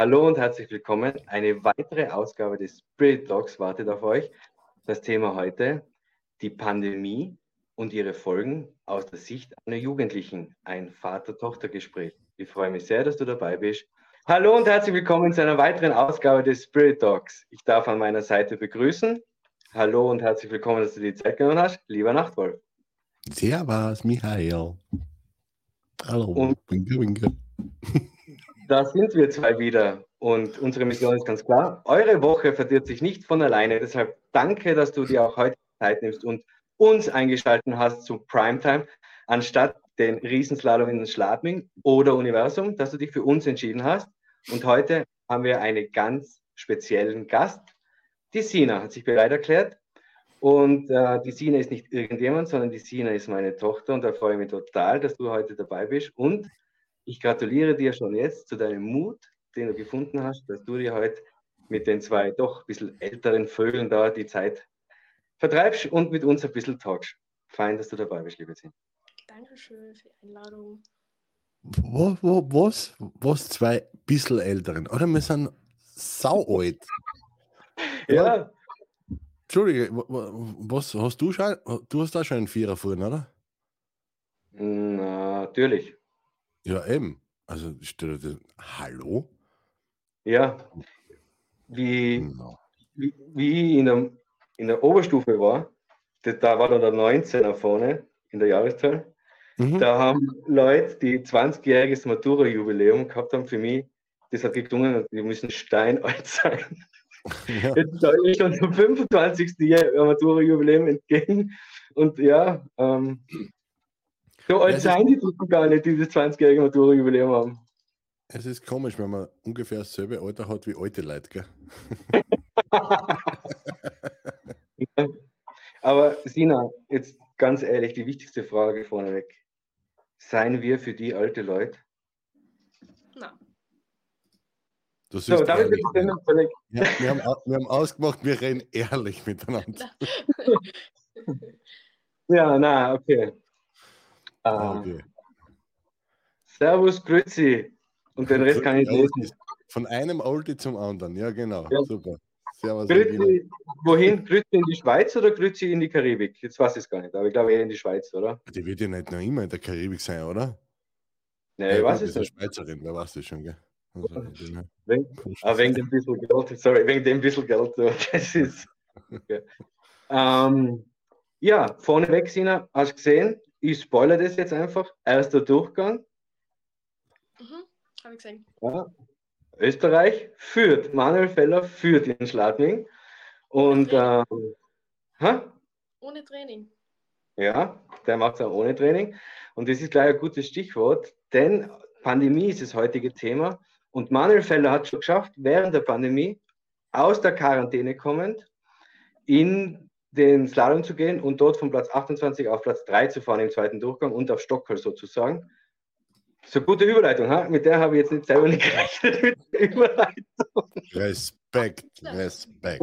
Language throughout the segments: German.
Hallo und herzlich willkommen. Eine weitere Ausgabe des Spirit Talks wartet auf euch. Das Thema heute, die Pandemie und ihre Folgen aus der Sicht einer Jugendlichen. Ein Vater-Tochter-Gespräch. Ich freue mich sehr, dass du dabei bist. Hallo und herzlich willkommen zu einer weiteren Ausgabe des Spirit Talks. Ich darf an meiner Seite begrüßen. Hallo und herzlich willkommen, dass du die Zeit genommen hast. Lieber Nachtwolf. Servus, Michael. Hallo, Und- winke, winke. Da sind wir zwei wieder und unsere Mission ist ganz klar. Eure Woche verdirbt sich nicht von alleine. Deshalb danke, dass du dir auch heute Zeit nimmst und uns eingeschalten hast zu Primetime, anstatt den Riesenslalom in Schladming oder Universum, dass du dich für uns entschieden hast. Und heute haben wir einen ganz speziellen Gast. Die Sina hat sich bereit erklärt. Und äh, die Sina ist nicht irgendjemand, sondern die Sina ist meine Tochter und da freue ich mich total, dass du heute dabei bist. Und ich gratuliere dir schon jetzt zu deinem Mut, den du gefunden hast, dass du dir heute mit den zwei doch ein bisschen älteren Vögeln da die Zeit vertreibst und mit uns ein bisschen talkst. Fein, dass du dabei bist, liebe Sina. Dankeschön für die Einladung. Wo, wo, was? Was zwei bisschen älteren? Oder wir sind sau alt. Ja, Entschuldige, wa- wa- was hast du schon? Du hast da schon einen Vierer vorhin, oder? natürlich. Ja, eben. Also, stell dir das- hallo? Ja. Wie, No. wie, wie ich in der, in der Oberstufe war, da, war dann der 19er vorne in der Jahreszahl. Mhm. Da haben Leute, die 20-jähriges Matura-Jubiläum gehabt haben, für mich, das hat geklungen, die müssen steinalt sein. Ja. Jetzt soll ich schon zum 25. Jahr- Matura-Jubiläum entgegen. Und ja, ähm, so alt das sein die doch gar nicht, die das 20-jährige Matura-Jubiläum haben. Es ist komisch, wenn man ungefähr dasselbe Alter hat wie alte Leute, gell? Aber Sina, jetzt ganz ehrlich, die wichtigste Frage vorneweg. Seien wir für die alte Leute? Na, Du So, ehrlich, ist ja, wir, haben, wir haben ausgemacht, wir reden ehrlich miteinander. Ja, na, okay. Ah, Okay. Servus, Grüezi. Und den Rest kann ich Ja, lesen. Von einem Alte zum anderen, ja genau. Ja. Super. Servus. Grüezi, wohin? Grüezi in die Schweiz oder Grüezi in die Karibik? Jetzt weiß ich es gar nicht, aber ich glaube eher in die Schweiz, oder? Die wird ja nicht noch immer in der Karibik sein, oder? Nee, ich weiß es ist eine nicht. Schweizerin, wer weiß das schon, gell? Also, Wegen, ah, wegen dem bisschen Geld, sorry, wegen dem bisschen Geld. Das ist. Okay. Ähm, ja, vorneweg, Sina, hast du gesehen? Ich spoilere das jetzt einfach. Erster Durchgang. mhm, habe ich gesehen. Ja. Österreich führt. Manuel Feller führt in Schladming. Und ähm, hä? Ohne Training. Ja, der macht es auch ohne Training. Und das ist gleich ein gutes Stichwort, denn Pandemie ist das heutige Thema. Und Manuel Feller hat schon geschafft, während der Pandemie aus der Quarantäne kommend in den Slalom zu gehen und dort von Platz 28 auf Platz 3 zu fahren im zweiten Durchgang und auf Stockholm sozusagen. So gute Überleitung, ha? mit der habe ich jetzt nicht selber nicht gerechnet mit der Überleitung. Respekt, Respekt.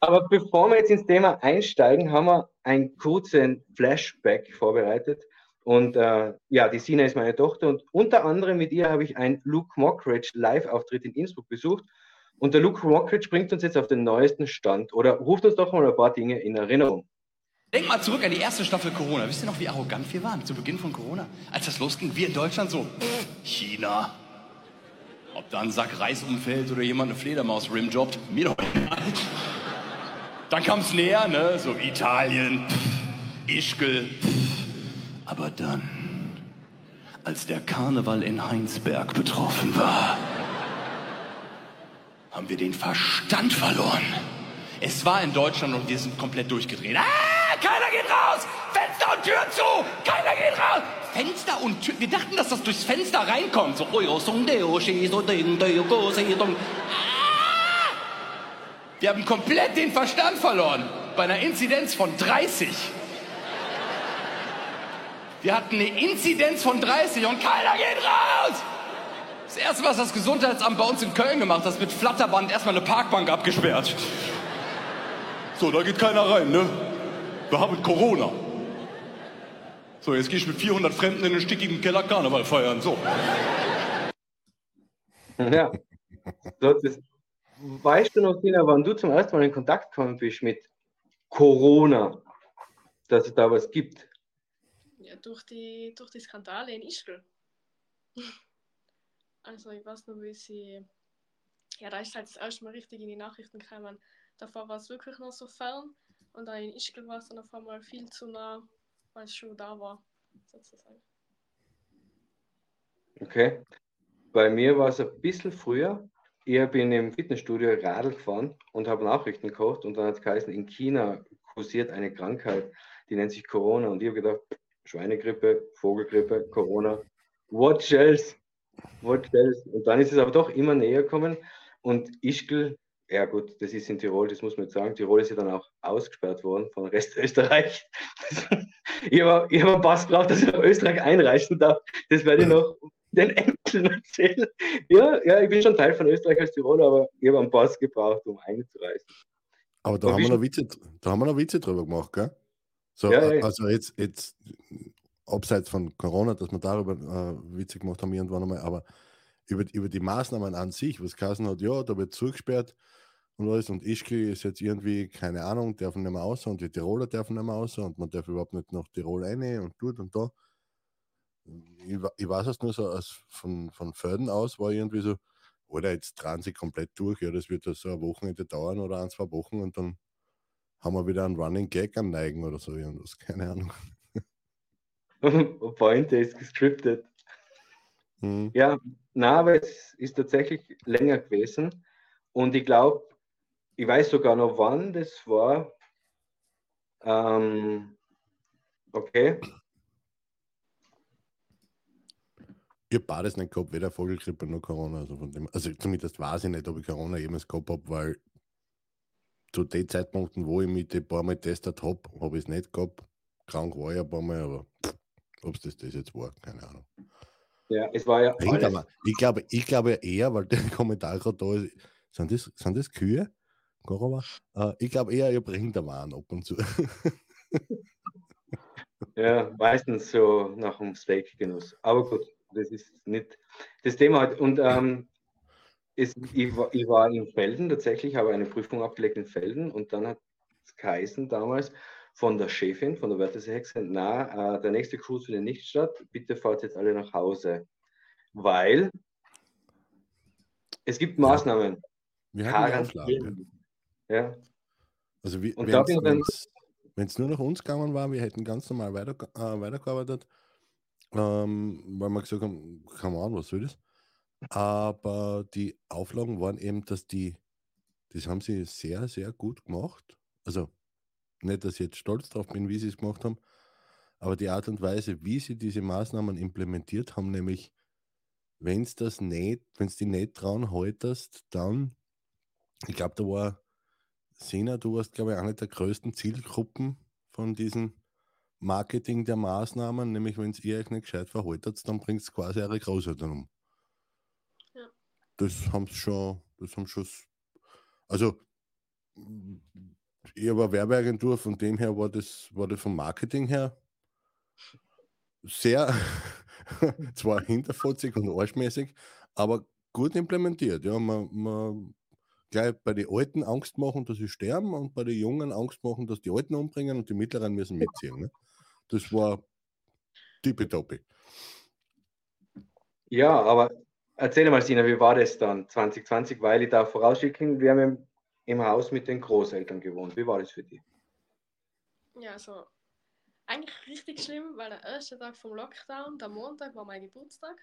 Aber bevor wir jetzt ins Thema einsteigen, haben wir einen kurzen Flashback vorbereitet. Und äh, ja, die Sina ist meine Tochter und unter anderem mit ihr habe ich einen Luke Mockridge Live-Auftritt in Innsbruck besucht. Und der Luke Mockridge bringt uns jetzt auf den neuesten Stand oder ruft uns doch mal ein paar Dinge in Erinnerung. Denk mal zurück an die erste Staffel Corona. Wisst ihr noch, wie arrogant wir waren zu Beginn von Corona? Als das losging, wir in Deutschland so, China. Ob da ein Sack Reis umfällt oder jemand eine Fledermaus rimjobbt, mir doch egal. Dann kam es näher, ne? So Italien, Ischgl. Aber dann, als der Karneval in Heinsberg betroffen war, haben wir den Verstand verloren. Es war in Deutschland und wir sind komplett durchgedreht. Ah, keiner geht raus! Fenster und Tür zu! Keiner geht raus! Fenster und Tür. Wir dachten, dass das durchs Fenster reinkommt. So. Ah! Wir haben komplett den Verstand verloren. Bei einer Inzidenz von 30. Wir hatten eine Inzidenz von 30 und keiner geht raus! Das erste, was das Gesundheitsamt bei uns in Köln gemacht hat, ist mit Flatterband erstmal eine Parkbank abgesperrt. So, da geht keiner rein, ne? Wir haben Corona. So, jetzt gehe ich mit 400 Fremden in den stickigen Keller Karneval feiern. So. Ja. So, das, weißt du noch, Tina, wann du zum ersten Mal in Kontakt gekommen bist mit Corona, dass es da was gibt? Ja, durch die, durch die Skandale in Ischgl. Also ich weiß noch, wie sie. Ja, da ist halt das erste Mal richtig in die Nachrichten gekommen. Davor war es wirklich noch so fern und dann in Ischgl war es dann auf einmal viel zu nah, weil es schon da war, sozusagen. Okay. Bei mir war es ein bisschen früher. Ich bin im Fitnessstudio Radl gefahren und habe Nachrichten gekocht und dann hat es geheißen, in China kursiert eine Krankheit, die nennt sich Corona und ich habe gedacht, Schweinegrippe, Vogelgrippe, Corona, what else? Und dann ist es aber doch immer näher gekommen und Ischgl, ja gut, das ist in Tirol, das muss man jetzt sagen, Tirol ist ja dann auch ausgesperrt worden von Rest Österreich. ich habe hab einen Pass braucht, dass ich nach Österreich einreisen darf. Das werde ich noch den Enkeln erzählen. Ja, ja, ich bin schon Teil von Österreich als Tiroler, aber ich habe einen Pass gebraucht, um einzureisen. Aber da, haben wir, noch Witze, da haben wir noch Witze drüber gemacht, gell? So, ja. also jetzt, jetzt abseits von Corona, dass wir darüber äh, Witze gemacht haben irgendwann einmal, aber über, über die Maßnahmen an sich, was Kassen hat, ja, da wird zugesperrt und alles und Ischgl ist jetzt irgendwie, keine Ahnung, dürfen nicht mehr raus und die Tiroler dürfen nicht mehr raus und man darf überhaupt nicht nach Tirol rein und dort und da. Ich, ich weiß es nur so, als von, von Förden aus war irgendwie so, oder jetzt dran sie komplett durch, ja, das wird so ein Wochenende dauern oder ein, zwei Wochen und dann haben wir wieder einen Running Gag am Neigen oder so irgendwas, keine Ahnung. Pointe ist gescriptet. Hm. Ja, na, aber es ist tatsächlich länger gewesen. Und ich glaube, ich weiß sogar noch, wann das war. Ähm, okay. Ich habe beides nicht gehabt, weder Vogelgrippe noch Corona. Also, von dem, also zumindest weiß ich nicht, ob ich Corona jemals gehabt habe, weil zu den Zeitpunkten, wo ich mich die paar Mal getestet habe, habe ich es nicht gehabt. Krank war ich ein paar Mal, aber ob es das, das jetzt war, keine Ahnung. Ja, es war ja alles, aber, ich, glaube, ich glaube eher, weil der Kommentar gerade da ist, sind das, sind das Kühe? Corona? Äh, ich glaube eher, ihr bringt der Wahn ab und zu. ja, meistens so nach dem Steak-Genuss. Aber gut, das ist nicht das Thema. Und ähm, es, ich, war, ich war in Felden tatsächlich, habe eine Prüfung abgelegt in Felden und dann hat es geheißen damals von der Chefin, von der Wörthersee Hexe, na, äh, der nächste Cruise findet nicht statt, bitte fahrt jetzt alle nach Hause. Weil es gibt Maßnahmen. Wir. Quarantäne. Ja, Also wie, Und wenn es nur nach uns gegangen war, wir hätten ganz normal weiter, äh, weitergearbeitet, ähm, weil wir gesagt haben, keine Ahnung, was soll das? Aber die Auflagen waren eben, dass die, das haben sie sehr, sehr gut gemacht. Also nicht, dass ich jetzt stolz drauf bin, wie sie es gemacht haben, aber die Art und Weise, wie sie diese Maßnahmen implementiert haben, nämlich wenn es das nicht, wenn es die nicht dran haltest, dann, ich glaube, da war Sina, du warst, glaube ich, eine der größten Zielgruppen von diesem Marketing der Maßnahmen, nämlich wenn ihr euch nicht gescheit verhaltet, dann bringt es quasi eure Großeltern um. Ja. Das haben sie schon, das haben schon, also ich eine Werbeagentur, von dem her war das, war das vom Marketing her sehr, zwar hinterfotzig und arschmäßig, aber gut implementiert. Ja, man, man gleich bei den Alten Angst machen, dass sie sterben und bei den Jungen Angst machen, dass die Alten umbringen und die Mittleren müssen mitziehen. Ne? Das war tippitoppi. ja, aber erzähl mal, Sina, wie war das dann 2020? Weil ich da vorausschicken, wir haben im, Haus mit den Großeltern gewohnt. Wie war das für dich? Ja, also eigentlich richtig schlimm, weil der erste Tag vom Lockdown, der Montag, war mein Geburtstag.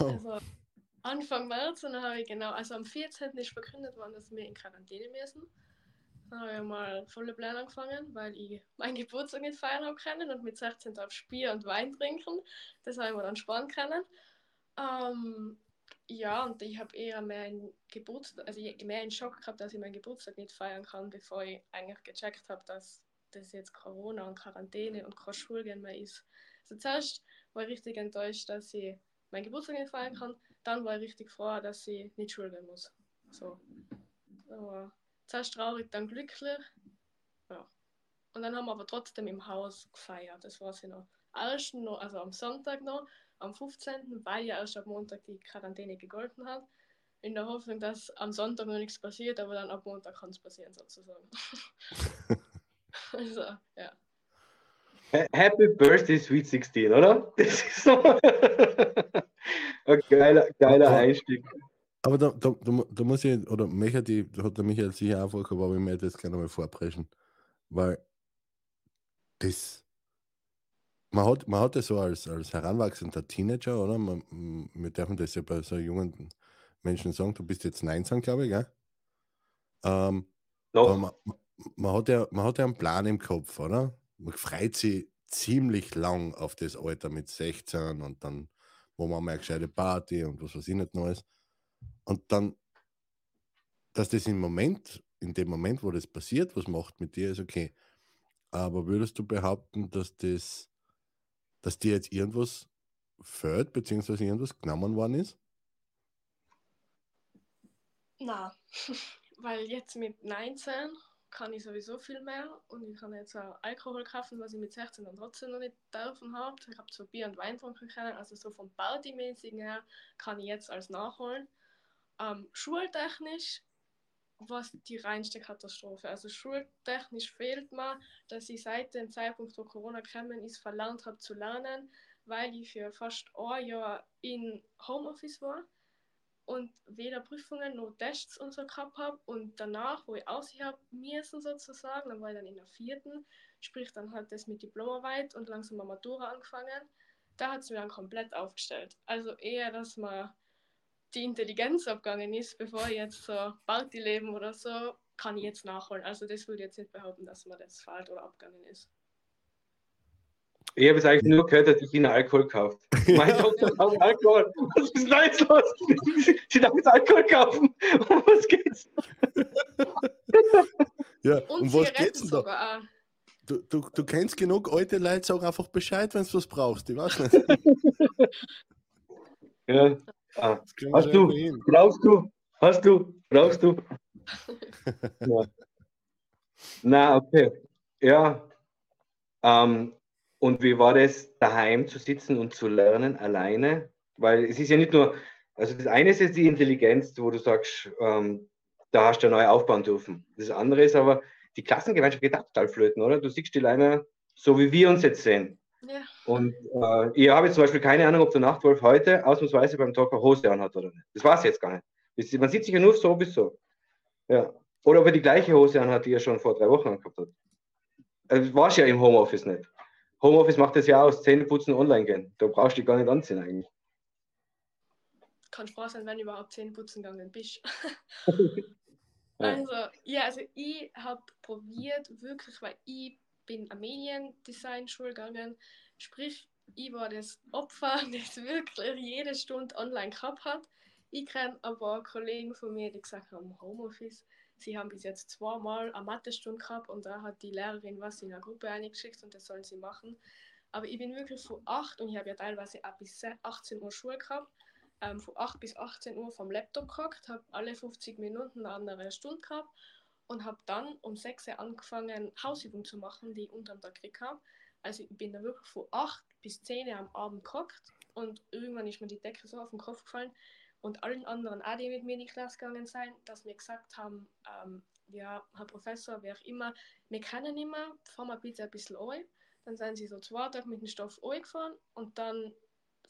Oh, Also Anfang März und dann habe ich genau, also am 14. ist verkündet worden, dass wir in Quarantäne müssen. Dann habe ich mal volle Pläne angefangen, weil ich meinen Geburtstag nicht feiern habe können und mit 16 darf ich Bier und Wein trinken. Das habe ich mir dann sparen können. Ähm, ja, und ich habe eher mehr einen Geburtstag, also mehr einen Schock gehabt, dass ich meinen Geburtstag nicht feiern kann, bevor ich eigentlich gecheckt habe, dass das jetzt Corona und Quarantäne und kein Schulgehen mehr ist. Also zuerst war ich richtig enttäuscht, dass ich meinen Geburtstag nicht feiern kann. Dann war ich richtig froh, dass ich nicht Schule muss. So. Aber zuerst traurig, dann glücklich. Ja. Und dann haben wir aber trotzdem im Haus gefeiert. Das war sie noch. Erst noch, also am Sonntag noch, am 15., weil ja erst am Montag die Quarantäne gegolten hat, in der Hoffnung, dass am Sonntag noch nichts passiert, aber dann ab Montag kann es passieren sozusagen. also, ja. Happy Birthday Sweet 16, oder? Das ist so ein geiler, geiler Einstieg. Aber da, da, da, da muss ich, oder Micha, die hat der Michael sicher auch vorgehabt, aber ich möchte das gerne mal vorbrechen. Weil das, man hat, man hat das so als, als heranwachsender Teenager, oder? Man, wir dürfen das ja bei so jungen Menschen sagen, du bist jetzt 19, glaube ich, gell? Ähm, no. man, man, hat ja, man hat ja einen Plan im Kopf, oder? Man freut sich ziemlich lang auf das Alter mit 16 und dann, wo man mal eine gescheite Party und was weiß ich nicht Neues. Und dann, dass das im Moment, in dem Moment, wo das passiert, was macht mit dir, ist okay. Aber würdest du behaupten, dass das, dass dir jetzt irgendwas fällt, beziehungsweise irgendwas genommen worden ist? Na, weil jetzt mit 19 kann ich sowieso viel mehr und ich kann jetzt auch Alkohol kaufen, was ich mit 16 dann trotzdem noch nicht dürfen habe. Ich habe zwar Bier und Wein trinken können, also so vom Partymäßigen her kann ich jetzt als nachholen. Ähm, schultechnisch war es die reinste Katastrophe. Also schultechnisch fehlt mir, dass ich seit dem Zeitpunkt, wo Corona gekommen ist, verlernt habe zu lernen, weil ich für fast ein Jahr in Homeoffice war und weder Prüfungen noch Tests und so gehabt habe. Und danach, wo ich aussehen habe müssen sozusagen, dann war ich dann in der vierten, sprich dann halt das mit Diplomarbeit und langsam eine Matura angefangen. Da hat es mir dann komplett aufgestellt. Also eher, dass man die Intelligenz abgegangen ist, bevor ich jetzt so Partyleben oder so, kann ich jetzt nachholen. Also das würde ich jetzt nicht behaupten, dass mir das falsch oder abgegangen ist. Ich habe es eigentlich nur gehört, dass ich ihnen Alkohol kauft. Mein Tochter kauft Alkohol. Was ist da jetzt los? Sie darf jetzt Alkohol kaufen. Um was geht's? Ja, und um was geht's denn da? Du, du, du kennst genug alte Leute, sag einfach Bescheid, wenn du was brauchst. Ich weiß nicht. ja. Ah. Hast du? Brauchst du? Hast du? Brauchst du? ja. Na, okay. Ja. Ähm, und wie war das, daheim zu sitzen und zu lernen, alleine? Weil es ist ja nicht nur, also das eine ist jetzt die Intelligenz, wo du sagst, ähm, da hast du neu aufbauen dürfen. Das andere ist aber, die Klassengemeinschaft geht total flöten, oder? Du siehst die Leine so, wie wir uns jetzt sehen. Ja. Und äh, ich habe zum Beispiel keine Ahnung, ob der Nachtwolf heute ausnahmsweise beim Talker Hose anhat oder nicht. Das weiß ich jetzt gar nicht. Man sieht sich ja nur so bis so. Ja. Oder ob er die gleiche Hose anhat, die er schon vor drei Wochen angehabt hat. Also, das war ja im Homeoffice nicht. Homeoffice macht das ja aus, Zähneputzen online gehen. Da brauchst du dich gar nicht anziehen eigentlich. Kann froh sein, wenn du überhaupt Zähneputzen gegangen bist. also, ja, also ich habe probiert, wirklich, weil ich bin am Mediendesign-Schule gegangen, sprich, ich war das Opfer, das wirklich jede Stunde online gehabt hat. Ich kenne aber Kollegen von mir, die gesagt haben, Homeoffice, sie haben bis jetzt zweimal eine Mathestunde gehabt und da hat die Lehrerin was in der Gruppe eingeschickt und das sollen sie machen. Aber ich bin wirklich von 8 und ich habe ja teilweise ab bis 18 Uhr Schule gehabt, ähm, von 8 bis 18 Uhr vom Laptop gehockt, habe alle 50 Minuten eine andere Stunde gehabt und habe dann um 6 Uhr angefangen, Hausübungen zu machen, die ich unterm Tag gekriegt habe. Also ich bin da wirklich von 8 bis 10 Uhr am Abend gehockt und irgendwann ist mir die Decke so auf den Kopf gefallen, und allen anderen auch, die mit mir in die Klasse gegangen sind, dass wir gesagt haben, ähm, ja, Herr Professor, wer auch immer, wir können nicht mehr, fahren wir bitte ein bisschen ein. Dann sind sie so zwei Tage mit dem Stoff gefahren und dann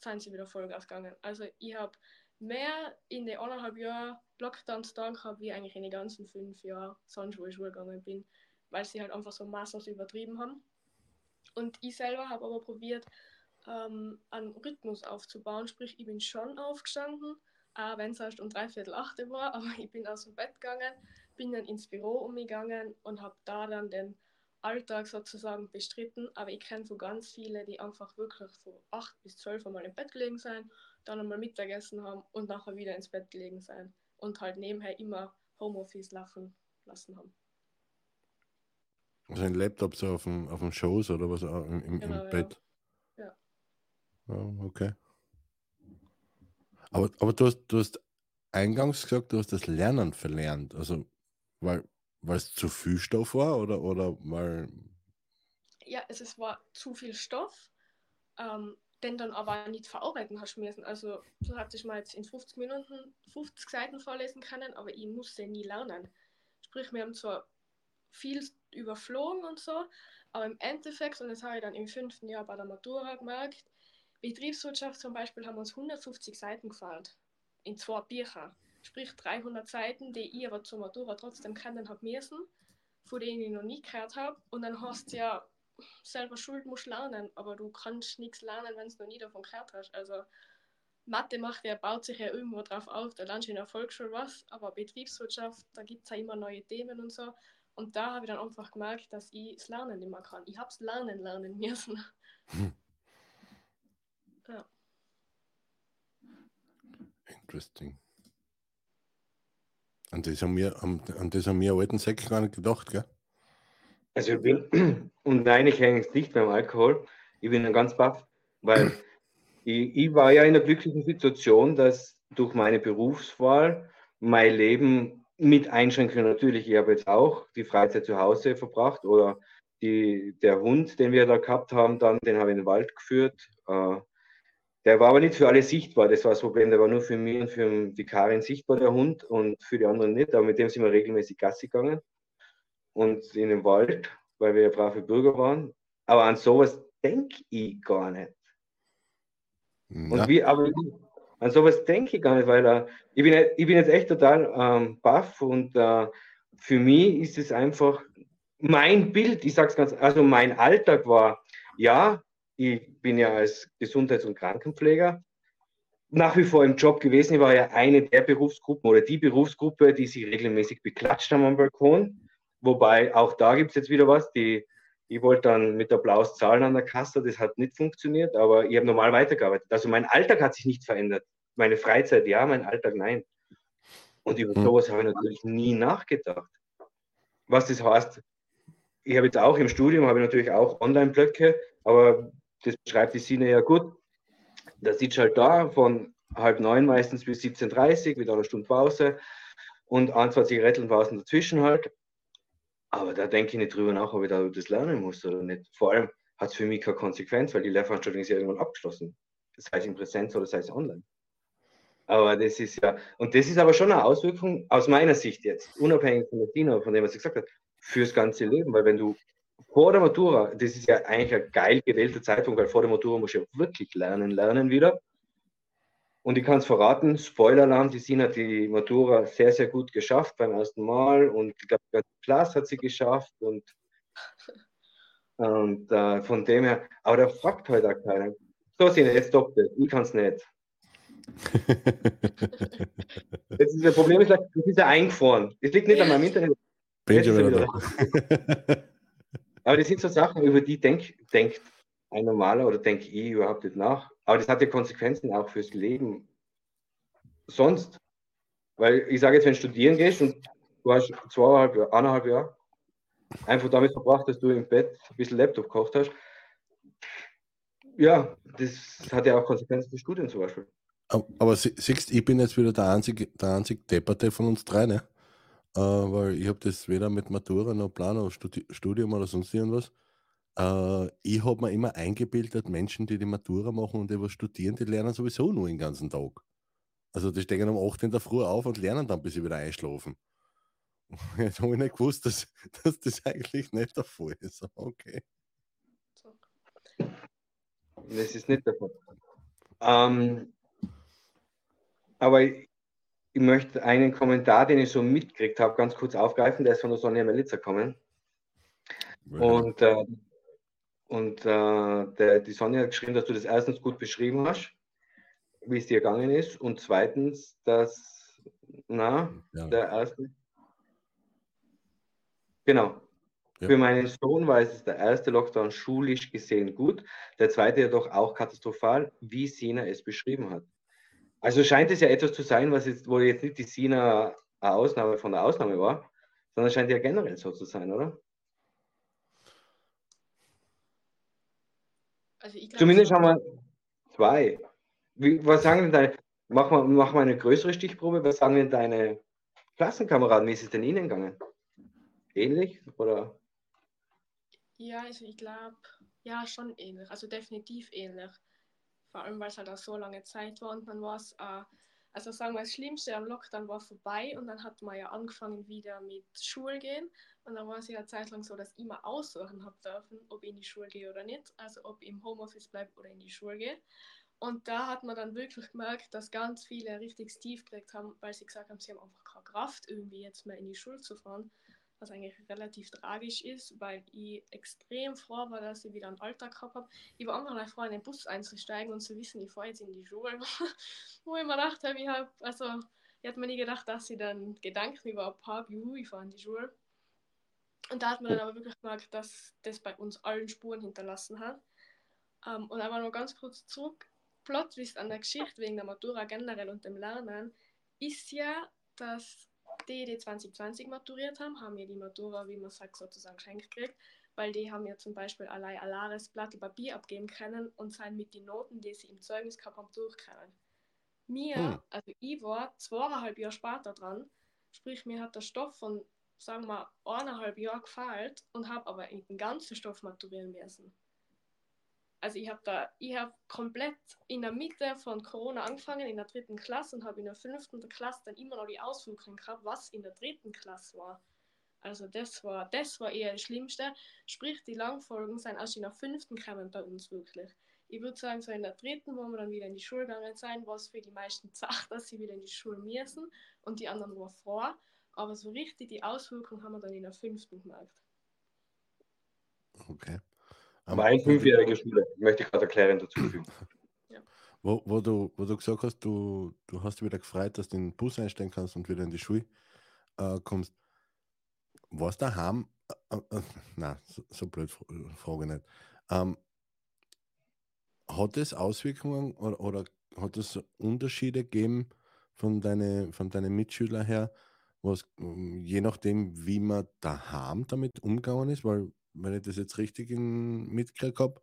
sind sie wieder Vollgas gegangen. Also ich habe mehr in den anderthalb Jahren Lockdowns da gehabt, wie eigentlich in den ganzen fünf Jahren sonst, wo ich Schule gegangen bin, weil sie halt einfach so maßlos übertrieben haben. Und ich selber habe aber probiert, ähm, einen Rhythmus aufzubauen, sprich, ich bin schon aufgestanden, auch wenn es erst um dreiviertel acht war, aber ich bin aus dem Bett gegangen, bin dann ins Büro umgegangen und habe da dann den Alltag sozusagen bestritten. Aber ich kenne so ganz viele, die einfach wirklich von acht bis zwölf einmal im Bett gelegen sein, dann einmal Mittagessen haben und nachher wieder ins Bett gelegen sein und halt nebenher immer Homeoffice laufen lassen haben. Also ein Laptop so auf dem, auf dem Schoß oder was im, im, genau, im Bett? Ja. ja. Oh, okay. Aber, aber du, hast, du hast eingangs gesagt, du hast das Lernen verlernt. Also, weil, weil es zu viel Stoff war oder, oder weil. Ja, es, es war zu viel Stoff. Ähm, den dann aber nicht verarbeiten hast müssen. Also du hattest mal jetzt in 50 Minuten 50 Seiten vorlesen können, aber ich musste nie lernen. Sprich, wir haben zwar viel überflogen und so, aber im Endeffekt, und das habe ich dann im fünften Jahr bei der Matura gemerkt, Betriebswirtschaft zum Beispiel haben uns 150 Seiten gefällt in zwei Bücher. Sprich 300 Seiten, die ich aber zur Matura trotzdem kennen habe müssen, von denen ich noch nie gehört habe. Und dann hast du ja selber Schuld musst lernen, aber du kannst nichts lernen, wenn du noch nie davon gehört hast. Also Mathe macht ja, baut sich ja irgendwo drauf auf, da lernst du in der Volksschule was, aber Betriebswirtschaft, da gibt es ja immer neue Themen und so. Und da habe ich dann einfach gemerkt, dass ich das Lernen nicht mehr kann. Ich habe es lernen lernen müssen. Hm. Ja. Interesting. An das haben wir, an, an das haben wir alten Säcke gar nicht gedacht, gell? Also ich bin, und nein, ich hänge jetzt nicht beim Alkohol, ich bin ganz baff, weil ich, ich war ja in der glücklichen Situation, dass durch meine Berufswahl mein Leben mit Einschränkungen natürlich, ich habe jetzt auch die Freizeit zu Hause verbracht oder die, der Hund, den wir da gehabt haben, dann, den habe ich in den Wald geführt. Äh, der war aber nicht für alle sichtbar, das war das Problem, der war nur für mich und für die Karin sichtbar, der Hund, und für die anderen nicht, aber mit dem sind wir regelmäßig Gassi gegangen und in den Wald, weil wir ja brave Bürger waren. Aber an sowas denke ich gar nicht. Und wie, aber an sowas denke ich gar nicht, weil uh, ich, bin, ich bin jetzt echt total ähm, baff und uh, für mich ist es einfach mein Bild, ich sage es ganz, also mein Alltag war, ja, ich bin ja als Gesundheits- und Krankenpfleger nach wie vor im Job gewesen. Ich war ja eine der Berufsgruppen oder die Berufsgruppe, die sich regelmäßig beklatscht haben am Balkon. Wobei auch da gibt es jetzt wieder was. Die, ich wollte dann mit Applaus zahlen an der Kasse, das hat nicht funktioniert, aber ich habe normal weitergearbeitet. Also mein Alltag hat sich nicht verändert. Meine Freizeit ja, mein Alltag nein. Und über hm. sowas habe ich natürlich nie nachgedacht. Was das heißt, ich habe jetzt auch im Studium, habe ich natürlich auch Online-Blöcke, aber das beschreibt die Sine ja gut. Da sitzt halt da von halb neun meistens bis 17.30 Uhr mit einer Stunde Pause und ein, zwei Zigarettenpausen dazwischen halt. Aber da denke ich nicht drüber nach, ob ich da das lernen muss oder nicht. Vor allem hat es für mich keine Konsequenz, weil die Lehrveranstaltung ist ja irgendwann abgeschlossen. Sei es in Präsenz oder sei es online. Aber das ist ja, und das ist aber schon eine Auswirkung aus meiner Sicht jetzt, unabhängig von der Tina, von dem, was sie gesagt hat, fürs ganze Leben. Weil wenn du vor der Matura, das ist ja eigentlich ein geil gewählter Zeitpunkt, weil vor der Matura musst du ja wirklich lernen, lernen wieder. Und ich kann es verraten, Spoiler-Alarm, die Sina hat die Matura sehr, sehr gut geschafft beim ersten Mal und ich glaube, die ganze Klasse hat sie geschafft und, und äh, von dem her, aber da fragt heute halt auch keiner. So, Sina, jetzt stoppt es, ich kann es nicht. das, ist, das Problem ist, das ist ja eingefroren. Es liegt nicht an meinem Internet. Bin schon wieder Aber das sind so Sachen, über die denk, denkt ein Normaler oder denke ich überhaupt nicht nach. Aber das hat ja Konsequenzen auch fürs Leben. Sonst, weil ich sage jetzt, wenn du studieren gehst und du hast zweieinhalb, eineinhalb Jahre einfach damit verbracht, dass du im Bett ein bisschen Laptop gekocht hast, ja, das hat ja auch Konsequenzen für Studien zum Beispiel. Aber siehst ich bin jetzt wieder der einzige, der einzige Depperte von uns drei, ne? Äh, weil ich habe das weder mit Matura noch Plan noch Studi Studium oder sonst irgendwas. Äh, ich habe mir immer eingebildet, Menschen, die die Matura machen und etwas studieren, die lernen sowieso nur den ganzen Tag. Also die stehen um 8 in der Früh auf und lernen dann, bis sie wieder einschlafen. Jetzt habe ich nicht gewusst, dass, dass das eigentlich nicht der Fall ist. Okay. Das ist nicht der Fall. Ähm, aber ich, ich möchte einen Kommentar, den ich so mitgekriegt habe, ganz kurz aufgreifen. Der ist von der Sonja Melitzer gekommen. Ja. Und, äh, und äh, der, die Sonja hat geschrieben, dass du das erstens gut beschrieben hast, wie es dir gegangen ist. Und zweitens, dass, na, ja. der erste. Genau. Ja. Für meinen Sohn war es der erste Lockdown schulisch gesehen gut, der zweite jedoch auch katastrophal, wie Sina es beschrieben hat. Also scheint es ja etwas zu sein, was jetzt, wo jetzt nicht die Sina eine Ausnahme von der Ausnahme war, sondern scheint ja generell so zu sein, oder? Also Zumindest haben wir zwei. Wie, was sagen denn deine, mach mal, mach mal eine größere Stichprobe, was sagen denn deine Klassenkameraden, wie ist es denn ihnen gegangen? Ähnlich oder? Ja, also ich glaube, ja, schon ähnlich, also definitiv ähnlich. Vor allem, weil es halt auch so lange Zeit war und dann war es, äh, also sagen wir, das Schlimmste am Lockdown war vorbei und dann hat man ja angefangen wieder mit Schule gehen und dann war es ja eine Zeit lang so, dass ich immer aussuchen habe dürfen, ob ich in die Schule gehe oder nicht, also ob ich im Homeoffice bleibe oder in die Schule gehe. Und da hat man dann wirklich gemerkt, dass ganz viele richtig Steve gekriegt haben, weil sie gesagt haben, sie haben einfach keine Kraft, irgendwie jetzt mehr in die Schule zu fahren was eigentlich relativ tragisch ist, weil ich extrem froh war, dass ich wieder einen Alltag gehabt habe. Ich war einfach froh, in den Bus einzusteigen und zu wissen, ich fahre jetzt in die Schule. Wo ich mir gedacht habe, ich habe, also, ich hätte mir nie gedacht, dass ich dann Gedanken überhaupt habe, juhu, ich fahre in die Schule. Und da hat man dann aber wirklich gemerkt, dass das bei uns allen Spuren hinterlassen hat. Ähm, und aber noch ganz kurz zurück. Plot Twist an der Geschichte wegen der Matura generell und dem Lernen ist ja, dass die, die 2020 maturiert haben, haben ja die Matura, wie man sagt, sozusagen geschenkt gekriegt, weil die haben ja zum Beispiel allein ein leeres Blatt Papier abgeben können und sind mit den Noten, die sie im Zeugnis gehabt haben, durchgekommen. Mir, hm. also ich war zweieinhalb Jahre später dran, sprich mir hat der Stoff von, sagen wir, eineinhalb Jahren gefällt und habe aber den ganzen Stoff maturieren müssen also ich habe da, ich habe komplett in der Mitte von Corona angefangen, in der dritten Klasse und habe in der fünften Klasse dann immer noch die Auswirkungen gehabt, was in der dritten Klasse war. Also das war, das war eher das Schlimmste. Sprich, die Langfolgen sind erst in der fünften kamen bei uns wirklich. Ich würde sagen, so in der dritten, wo wir dann wieder in die Schule gegangen sein, war es für die meisten Sachen, dass sie wieder in die Schule müssen und die anderen waren froh. Aber so richtig die Auswirkungen haben wir dann in der fünften gemerkt. Okay. Aber ein fünfjährige Schule, möchte ich gerade erklären dazu fügen. Wo, wo, du, wo du gesagt hast, du, du hast wieder gefreut, dass du in den Bus einsteigen kannst und wieder in die Schule äh, kommst. Was daheim? Äh, äh, nein, so, so blöd frage nicht. Ähm, hat es Auswirkungen oder, oder hat es Unterschiede gegeben von, deine, von deinen Mitschülern her, was je nachdem, wie man daheim damit umgegangen ist? Weil wenn ich das jetzt richtig mitgekriegt habe,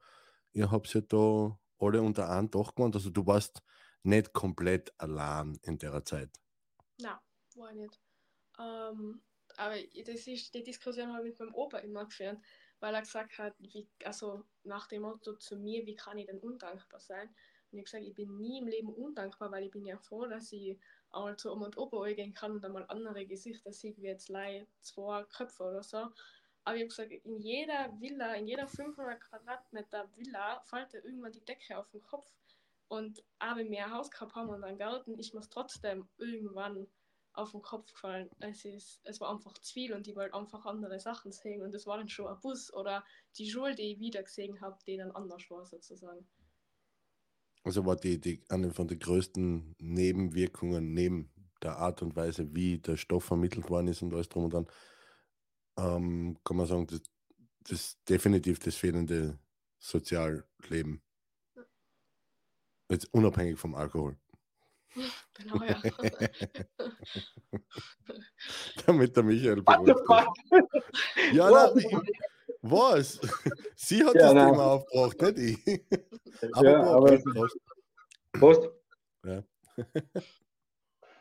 ihr habt ja da alle unter einem Dach gewohnt. Also du warst nicht komplett allein in der Zeit. Nein, war ich nicht. Ähm, aber das ist, die Diskussion habe ich mit meinem Opa immer geführt, weil er gesagt hat, wie, also nach dem Motto zu mir, wie kann ich denn undankbar sein? Und ich gesagt, ich bin nie im Leben undankbar, weil ich bin ja froh, dass ich auch zu Oma und Opa gehen kann und einmal andere Gesichter sehe, wie jetzt Leih, zwei Köpfe oder so. Aber ich habe gesagt, in jeder Villa, in jeder 500 Quadratmeter Villa fällt dir irgendwann die Decke auf den Kopf. Und wir ein Haus gehabt haben und einen Garten, ich muss trotzdem irgendwann auf den Kopf gefallen. Es, ist, es war einfach zu viel und ich wollte einfach andere Sachen sehen. Und das war dann schon ein Bus oder die Schule, die ich wieder gesehen habe, die dann anders war sozusagen. Also war die, die eine von den größten Nebenwirkungen neben der Art und Weise, wie der Stoff vermittelt worden ist und alles drum und dran, ähm, kann man sagen, das, das ist definitiv das fehlende Sozialleben. Jetzt unabhängig vom Alkohol. Genau, ja. Damit der Michael beruhigt Ja, nein, was? Sie hat ja, das nein. Thema aufgebracht, nicht ich. Aber, ja, aber Prost. Ja.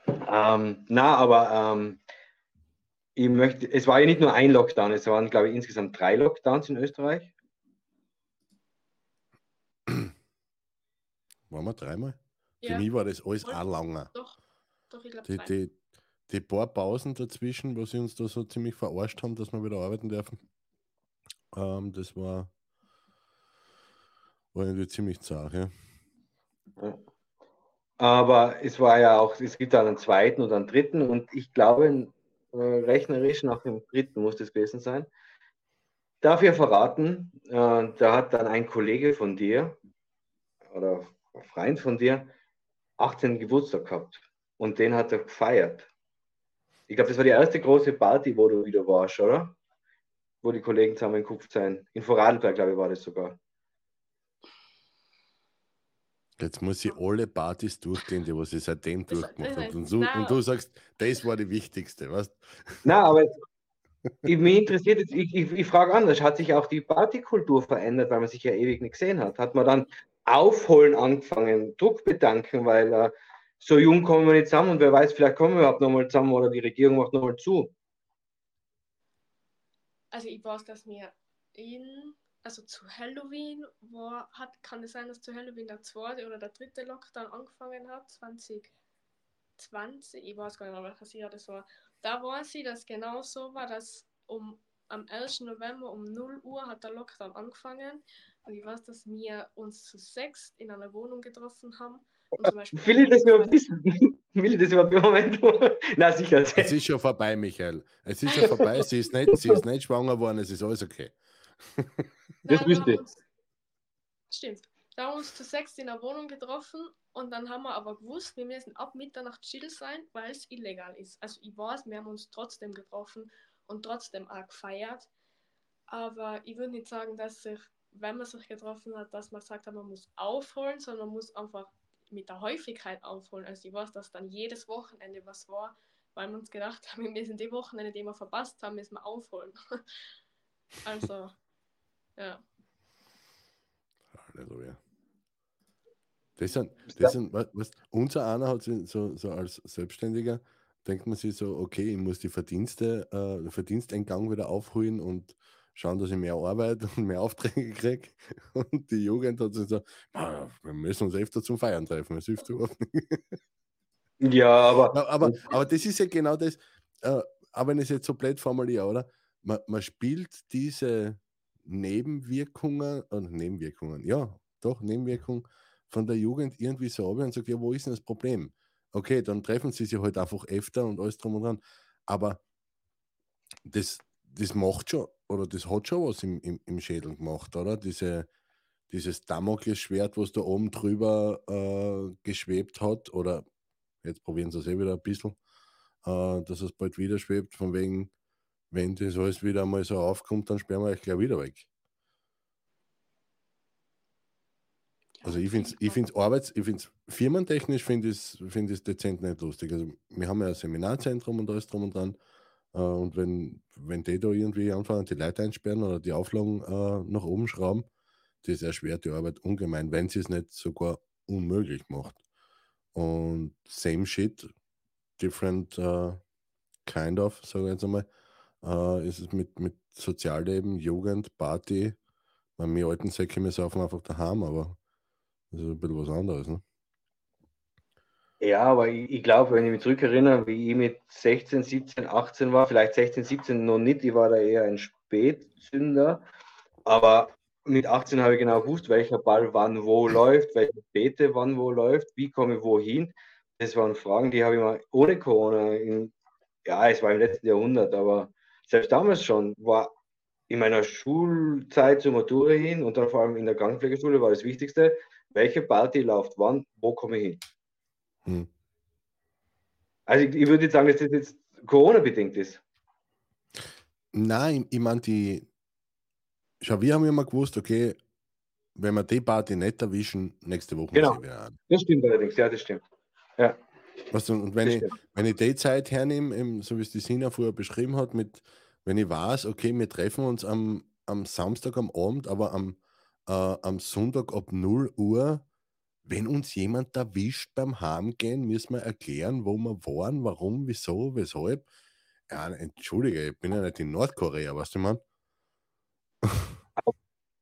ähm, na, aber ähm, ich möchte, es war ja nicht nur ein Lockdown, es waren, glaube ich, insgesamt drei Lockdowns in Österreich. Waren wir dreimal? Ja. Für mich war das alles auch langer. Doch, doch, ich glaube die, die, die paar Pausen dazwischen, wo sie uns da so ziemlich verarscht haben, dass wir wieder arbeiten dürfen, ähm, das war, war irgendwie ziemlich zart, ja. ja. Aber es war ja auch, es gibt dann einen zweiten oder einen dritten und ich glaube, äh, rechnerisch nach dem dritten muss das gewesen sein. Darf ich verraten, äh, da hat dann ein Kollege von dir oder ein Freund von dir 18. Geburtstag gehabt und den hat er gefeiert. Ich glaube, das war die erste große Party, wo du wieder warst, oder? Wo die Kollegen zusammengekupft sind. In Vorarlberg, glaube ich, war das sogar. Jetzt muss ich alle Partys durchgehen, die was ich seitdem durchgemacht habe. Und, so, und, du sagst, das war die wichtigste, weißt Nein, aber ich, mich interessiert jetzt, ich, ich, ich frage anders, hat sich auch die Partykultur verändert, weil man sich ja ewig nicht gesehen hat? Hat man dann aufholen angefangen, Druck bedanken, weil äh, so jung kommen wir nicht zusammen und wer weiß, vielleicht kommen wir überhaupt nochmal zusammen oder die Regierung macht nochmal zu? Also ich weiß, dass wir in also zu Halloween war, hat, kann es sein, dass zu Halloween der zweite oder der dritte Lockdown angefangen hat, 2020, ich weiß gar nicht welches Jahr das war. Da weiß ich, dass genau so war, dass um am 1. November um 0 Uhr hat der Lockdown angefangen und ich weiß, dass wir uns zu sechs in einer Wohnung getroffen haben. Will ich das überhaupt wissen? Will ich das überhaupt im Moment? Na sicher. Es ist schon vorbei, Michael. Es ist schon vorbei. Sie ist nicht, sie ist nicht schwanger geworden. Es ist alles okay. Das wüsste ich. Stimmt. Da haben wir uns zu sechs in der Wohnung getroffen und dann haben wir aber gewusst, wir müssen ab Mitternacht still sein, weil es illegal ist. Also ich weiß, wir haben uns trotzdem getroffen und trotzdem auch gefeiert. Aber ich würde nicht sagen, dass sich, wenn man sich getroffen hat, dass man gesagt hat, man muss aufholen, sondern man muss einfach mit der Häufigkeit aufholen. Also ich weiß, dass dann jedes Wochenende was war, weil wir uns gedacht haben, wir müssen die Wochenende, die wir verpasst haben, müssen wir aufholen. also, ja. Halleluja. Das sind, das sind was, unser einer hat so, so als Selbstständiger, denkt man sich so, okay, ich muss die Verdienste, äh, Verdiensteingang wieder aufholen und schauen, dass ich mehr Arbeit und mehr Aufträge kriege. Und die Jugend hat sich so, "Ah, wir müssen uns öfter zum Feiern treffen, das hilft überhaupt nicht. Ja, aber aber, aber das ist ja genau das, äh, auch wenn ich es jetzt so blöd formuliere, oder? Man, man spielt diese Nebenwirkungen, oder Nebenwirkungen, ja, doch, Nebenwirkungen von der Jugend irgendwie so ab und sagt, ja, wo ist denn das Problem? Okay, dann treffen sie sich halt einfach öfter und alles drum und dran. Aber das, das macht schon, oder das hat schon was im, im, im Schädel gemacht, oder? Diese, dieses Damoklesschwert, was da oben drüber äh, geschwebt hat, oder jetzt probieren sie es eh wieder ein bisschen, äh, dass es bald wieder schwebt, von wegen, wenn das alles wieder mal so aufkommt, dann sperren wir euch gleich wieder weg. Also ich finde es ich find's arbeits-, ich finde es firmentechnisch finde ich es find dezent nicht lustig. Also wir haben ja ein Seminarzentrum und alles drum und dran. Äh, und wenn, wenn die da irgendwie anfangen, die Leute einsperren oder die Auflagen äh, nach oben schrauben, das erschwert die Arbeit ungemein, wenn sie es nicht sogar unmöglich macht. Und same shit, different äh, kind of, sage ich jetzt einmal, äh, ist es mit, mit Sozialleben, Jugend, Party. Bei mir alten Säcke, wir saufen einfach daheim, aber das ist ein bisschen was anderes. Ne? Ja, aber ich, ich glaube, wenn ich mich zurückerinnere, wie ich mit 16, 17, 18 war, vielleicht 16, 17 noch nicht, ich war da eher ein Spätzünder, aber mit 18 habe ich genau gewusst, welcher Ball wann wo läuft, welche Beete wann wo läuft, wie komme ich wohin. Das waren Fragen, die habe ich mal ohne Corona, in, ja, es war im letzten Jahrhundert, aber selbst damals schon war in meiner Schulzeit zur Matura hin und dann vor allem in der Krankenpflegeschule war das Wichtigste, welche Party läuft wann, wo komme ich hin. Hm. Also ich, ich würde jetzt sagen, dass das jetzt Corona-bedingt ist. Nein, ich meine, die. Schau, wir haben ja immer gewusst, okay, wenn wir die Party nicht erwischen, nächste Woche Genau. Das stimmt allerdings, ja, das stimmt. Weißt du, und wenn Das ich, stimmt. wenn ich die Zeit hernehme, eben, so wie es die Sina vorher beschrieben hat, mit, wenn ich weiß, okay, wir treffen uns am, am Samstag am Abend, aber am, äh, am Sonntag ab 0 Uhr, wenn uns jemand erwischt beim Heimgehen, müssen wir erklären, wo wir waren, warum, wieso, weshalb. Ja, entschuldige, ich bin ja nicht in Nordkorea, weißt du, man?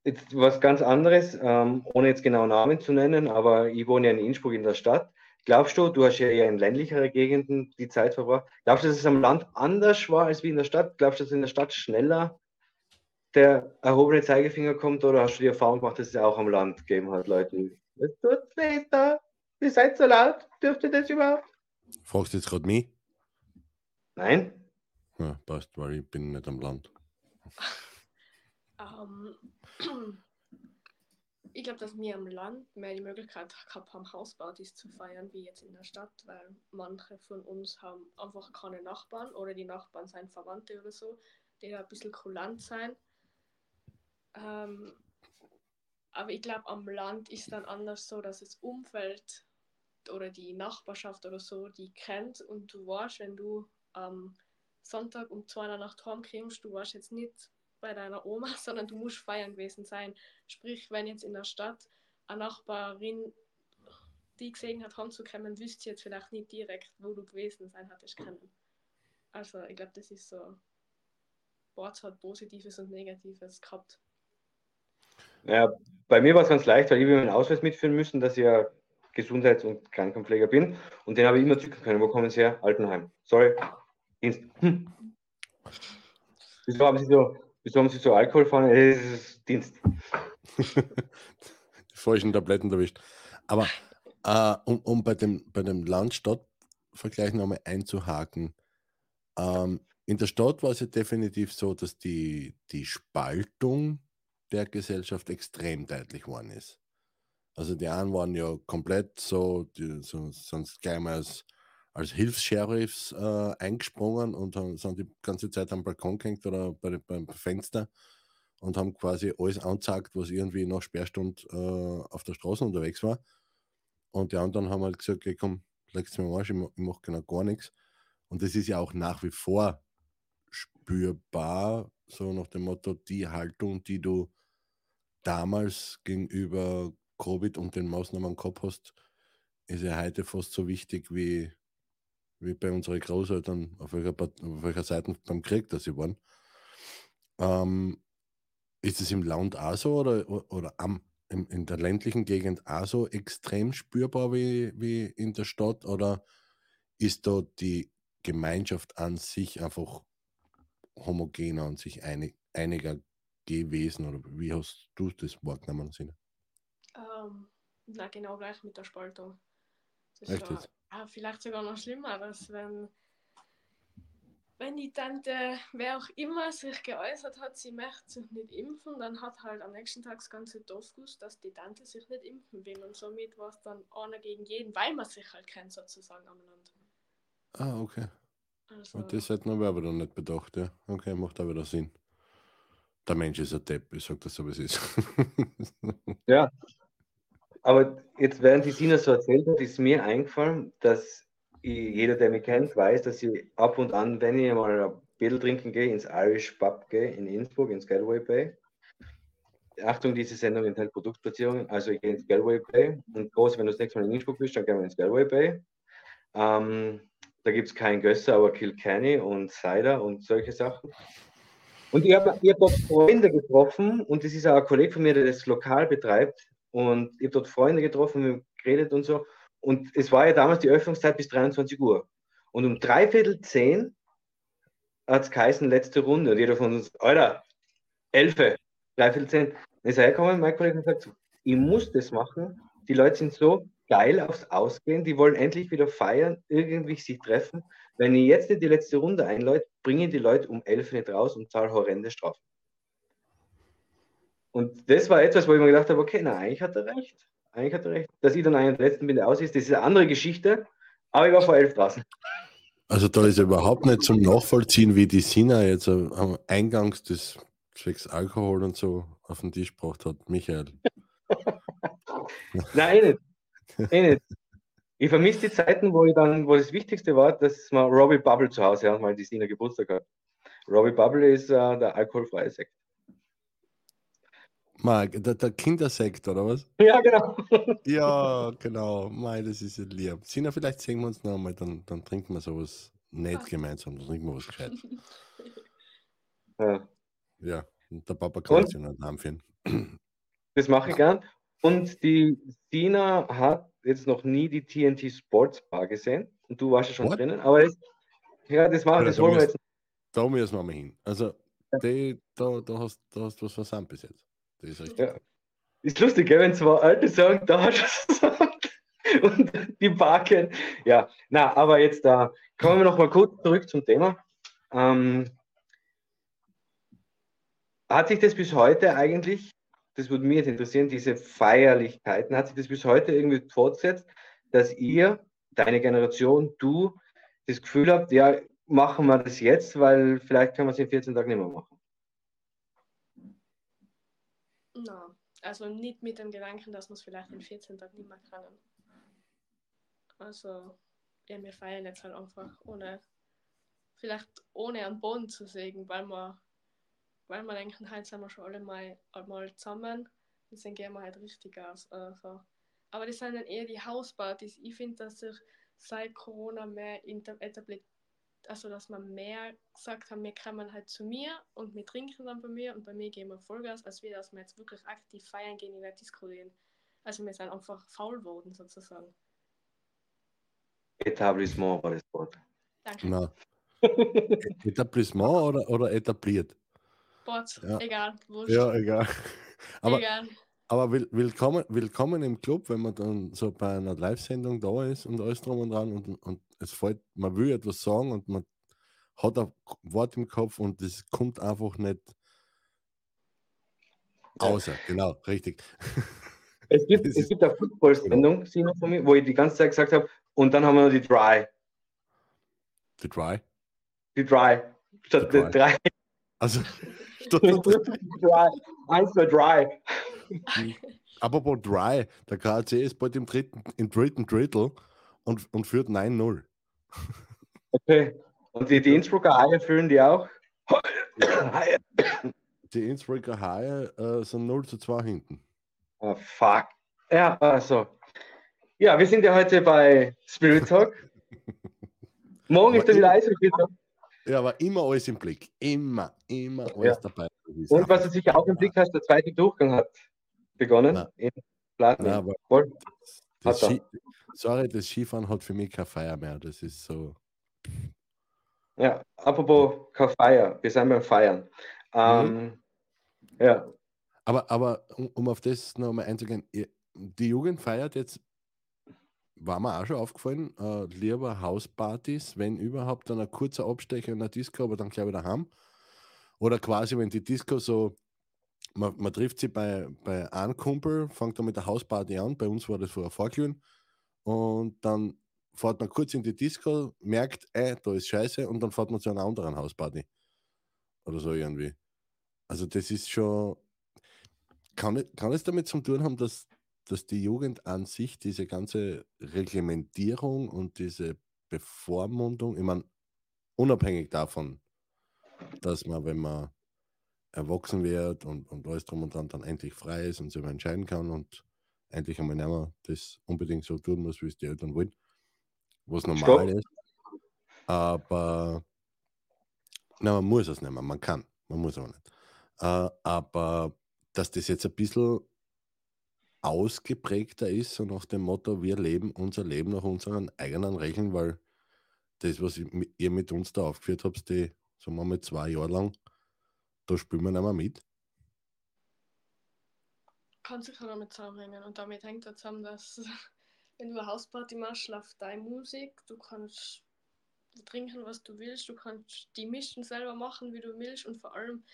Jetzt was ganz anderes, ähm, ohne jetzt genau Namen zu nennen, aber ich wohne ja in Innsbruck in der Stadt. Glaubst du, du hast ja eher in ländlichere Gegenden die Zeit verbracht, glaubst du, dass es am Land anders war als wie in der Stadt? Glaubst du, dass in der Stadt schneller der erhobene Zeigefinger kommt oder hast du die Erfahrung gemacht, dass es auch am Land gegeben hat, Leute? Es tut weh da, ihr seid so laut, dürft ihr das überhaupt? Fragst du jetzt gerade mich? Nein? Ja, passt, weil ich bin nicht am Land. Ähm, ich glaube, dass wir am Land mehr die Möglichkeit gehabt haben, Hauspartys zu feiern, wie jetzt in der Stadt, weil manche von uns haben einfach keine Nachbarn oder die Nachbarn sind Verwandte oder so, die da ein bisschen kulant sein. Ähm, aber ich glaube, am Land ist dann anders so, dass das Umfeld oder die Nachbarschaft oder so, die kennt und du weißt, wenn du am Sonntag um zwei in der Nacht heimkommst, du warst jetzt nicht bei deiner Oma, sondern du musst feiern gewesen sein. Sprich, wenn jetzt in der Stadt eine Nachbarin die gesehen hat, heimzukommen, wüsste jetzt vielleicht nicht direkt, wo du gewesen sein hattest können. Also ich glaube, das ist so, Bord hat Positives und Negatives gehabt. Ja, bei mir war es ganz leicht, weil ich meinen Ausweis mitführen müssen, dass ich ja Gesundheits- und Krankenpfleger bin. Und den habe ich immer zücken können. Wo kommen Sie her? Altenheim. Sorry. Dienst. Hm. Wieso haben Sie so, wieso haben Sie so Alkohol fahren? Es ist Dienst. Die falschen Tabletten erwischt. Aber äh, um, um bei dem, bei dem Land-Stadt-Vergleich nochmal einzuhaken, ähm, in der Stadt war es ja definitiv so, dass die, die Spaltung der Gesellschaft extrem deutlich geworden ist. Also die einen waren ja komplett so, die, so sonst gleich mal als, als Hilfs-Sheriffs äh, eingesprungen und haben, sind die ganze Zeit am Balkon gehängt oder bei, beim Fenster und haben quasi alles angezeigt, was irgendwie nach Sperrstund äh, auf der Straße unterwegs war. Und die anderen haben halt gesagt, okay, komm, leg's mir am Arsch, ich, ma- ich mache genau gar nichts. Und das ist ja auch nach wie vor spürbar, so nach dem Motto, die Haltung, die du damals gegenüber Covid und den Maßnahmen gehabt hast, ist ja heute fast so wichtig wie, wie bei unseren Großeltern, auf welcher, auf welcher Seite beim Krieg, dass sie waren. Ähm, ist es im Land auch so oder, oder am, in, in der ländlichen Gegend auch so extrem spürbar wie, wie in der Stadt oder ist da die Gemeinschaft an sich einfach homogener und sich einig, einiger gewesen oder wie hast du das wahrgenommen, Sina? Ähm, na, genau gleich mit der Spaltung. Das Echt war, ah, vielleicht sogar noch schlimmer, dass wenn, wenn die Tante, wer auch immer sich geäußert hat, sie möchte sich nicht impfen, dann hat halt am nächsten Tag das ganze Dorf gewusst, dass die Tante sich nicht impfen will. Und somit war es dann einer gegen jeden, weil man sich halt kennt sozusagen aneinander. Ah, okay. Also, Und das hätten wir aber dann nicht bedacht, ja. Okay, macht aber wieder Sinn. Der Mensch ist ein Depp, ich sag das so, wie es ist. Ja. Aber jetzt, während die Sina so erzählt hat, ist mir eingefallen, dass ich, jeder, der mich kennt, weiß, dass ich ab und an, wenn ich mal ein Bier trinken gehe, ins Irish Pub gehe in Innsbruck, ins Galway Bay. Achtung, diese Sendung enthält Produktplatzierungen. Also ich gehe ins Galway Bay und groß, wenn du das nächste Mal in Innsbruck bist, dann gehen wir ins Galway Bay. Ähm, da gibt es kein Gösser, aber Kilkenny und Cider und solche Sachen. Und ich habe ich hab dort Freunde getroffen und das ist auch ein Kollege von mir, der das lokal betreibt. Und ich habe dort Freunde getroffen, wir haben geredet und so. Und es war ja damals die Öffnungszeit bis 23 Uhr. Und um dreiviertel zehn hat es geheißen, letzte Runde. Und jeder von uns, Alter, Elfe, dreiviertel zehn. Dann ist er hergekommen, mein Kollege, und gesagt, ich muss das machen. Die Leute sind so geil aufs Ausgehen, die wollen endlich wieder feiern, irgendwie sich treffen. Wenn ich jetzt nicht die letzte Runde einläute, bringen die Leute um elf nicht raus und zahlen horrende Strafen. Und das war etwas, wo ich mir gedacht habe, okay, na, eigentlich hat er recht. Eigentlich hat er recht. Dass ich dann einer der letzten bin, der aus ist, das ist eine andere Geschichte, aber ich war vor elf draußen. Also da ist überhaupt nicht zum Nachvollziehen, wie die Sina jetzt am am Eingangs des zwecks Alkohol und so auf den Tisch gebracht hat. Michael. Nein, eh nicht. Eh nicht. Ich vermisse die Zeiten, wo ich dann, wo das Wichtigste war, dass wir Robbie Bubble zu Hause haben, weil die Sina Geburtstag hat. Robbie Bubble ist äh, der alkoholfreie Sekt. Marc, der, der Kindersekt, oder was? Ja, genau. Ja, genau. Mei, das ist ja lieb. Sina, vielleicht sehen wir uns noch einmal, dann, dann trinken wir sowas nicht gemeinsam, dann trinken wir was gescheit. Ja, Ja, und der Papa kann Und? uns ja einen Namen führen. das mache ich gern. Und die Sina hat jetzt noch nie die TNT Sports Bar gesehen. Und du warst ja schon What? drinnen. Aber das, ja, das machen, das wir müsst- jetzt. Da müssen wir mal hin. Also, die, da, da, hast, da hast du was versandt bis jetzt. Das ist richtig. Ja. Ist lustig, gell, wenn zwei Alte sagen, da hast du es gesagt. Und die Barken. Ja, na, aber jetzt da kommen wir noch mal kurz zurück zum Thema. Ähm, hat sich das bis heute eigentlich, das würde mich jetzt interessieren, diese Feierlichkeiten, hat sich das bis heute irgendwie fortsetzt, dass ihr, deine Generation, du, das Gefühl habt, ja, machen wir das jetzt, weil vielleicht können wir es in 14 Tagen nicht mehr machen. Na, also nicht mit dem Gedanken, dass wir es vielleicht in 14 Tagen nicht mehr können. Also, ja, wir feiern jetzt halt einfach ohne, vielleicht ohne einen Boden zu sägen, weil wir, weil wir denken, heute sind wir schon alle mal, mal zusammen, deswegen gehen wir halt richtig aus. Also. Aber das sind dann eher die Hauspartys. Ich finde, dass sich seit Corona mehr etabliert, also dass man mehr gesagt haben, wir kommen halt zu mir und wir trinken dann bei mir und bei mir gehen wir Vollgas, als wir, dass wir jetzt wirklich aktiv feiern gehen in der Disco gehen. Also wir sind einfach faul geworden sozusagen. Etablissement war das Wort. Danke. Na. Etablissement oder, oder etabliert? Bot, Ja. egal, wurscht. Ja, egal. Aber, egal. aber will, willkommen, willkommen im Club, wenn man dann so bei einer Live-Sendung da ist und alles drum und dran und, und es fällt, man will etwas sagen und man hat ein Wort im Kopf und das kommt einfach nicht Ja. außer. Genau, richtig. Es gibt, es gibt eine Football-Sendung, von mir, wo ich die ganze Zeit gesagt habe, und dann haben wir noch die Dry. The Dry. Die Dry. Statt Die die Dry. Also, Eins für Dry. apropos Dry, der KAC ist bald im dritten, im dritten Drittel und, und führt 9-0. Okay. Und die, die Innsbrucker Haie fühlen die auch. Haie. Die Innsbrucker Haie äh, sind 0 zu 2 hinten. Oh, fuck. Ja, also. Ja, wir sind ja heute bei Spirit Talk. Morgen ist dann wieder Eishockey. Ja, aber immer alles im Blick. Immer, immer alles Ja. dabei. Und was du sicher auch im Blick hast, der zweite Durchgang hat begonnen. Na. In Platin. Nein, aber Voll. das. Ski, sorry, das Skifahren hat für mich keine Feier mehr. Das ist so. Ja, apropos kein Feier. Wir sind beim Feiern. Ähm, Ja, Aber, aber um, um auf das nochmal einzugehen, die Jugend feiert jetzt, war mir auch schon aufgefallen, äh, lieber Hauspartys, wenn überhaupt, dann ein kurzer Abstecher in der Disco, aber dann gleich wieder heim. Oder quasi, wenn die Disco so, man, man trifft sie bei, bei einem Kumpel, fängt dann mit der Hausparty an, bei uns war das vorher Vorglühen, und dann fährt man kurz in die Disco, merkt, ey, da ist scheiße, und dann fährt man zu einer anderen Hausparty. Oder so irgendwie. Also das ist schon, kann, kann es damit zu tun haben, dass, dass die Jugend an sich diese ganze Reglementierung und diese Bevormundung, ich meine, unabhängig davon, dass man, wenn man erwachsen wird und, und alles drum und dran dann endlich frei ist und sich entscheiden kann und endlich einmal nicht mehr das unbedingt so tun muss, wie es die Eltern wollen, was normal Stopp. ist. Aber na, man muss es nicht mehr, man kann, man muss aber nicht. Äh, aber dass das jetzt ein bisschen ausgeprägter ist, so nach dem Motto, wir leben unser Leben nach unseren eigenen Regeln, weil das, was ich- ihr mit uns da aufgeführt habt, die, sagen wir mal, zwei Jahre lang, da spielen wir nicht mehr mit. Kann sicher damit zusammenhängen. Und damit hängt er zusammen, dass wenn du eine Hausparty machst, läuft deine Musik, du kannst trinken, was du willst, du kannst die Mischen selber machen, wie du willst und vor allem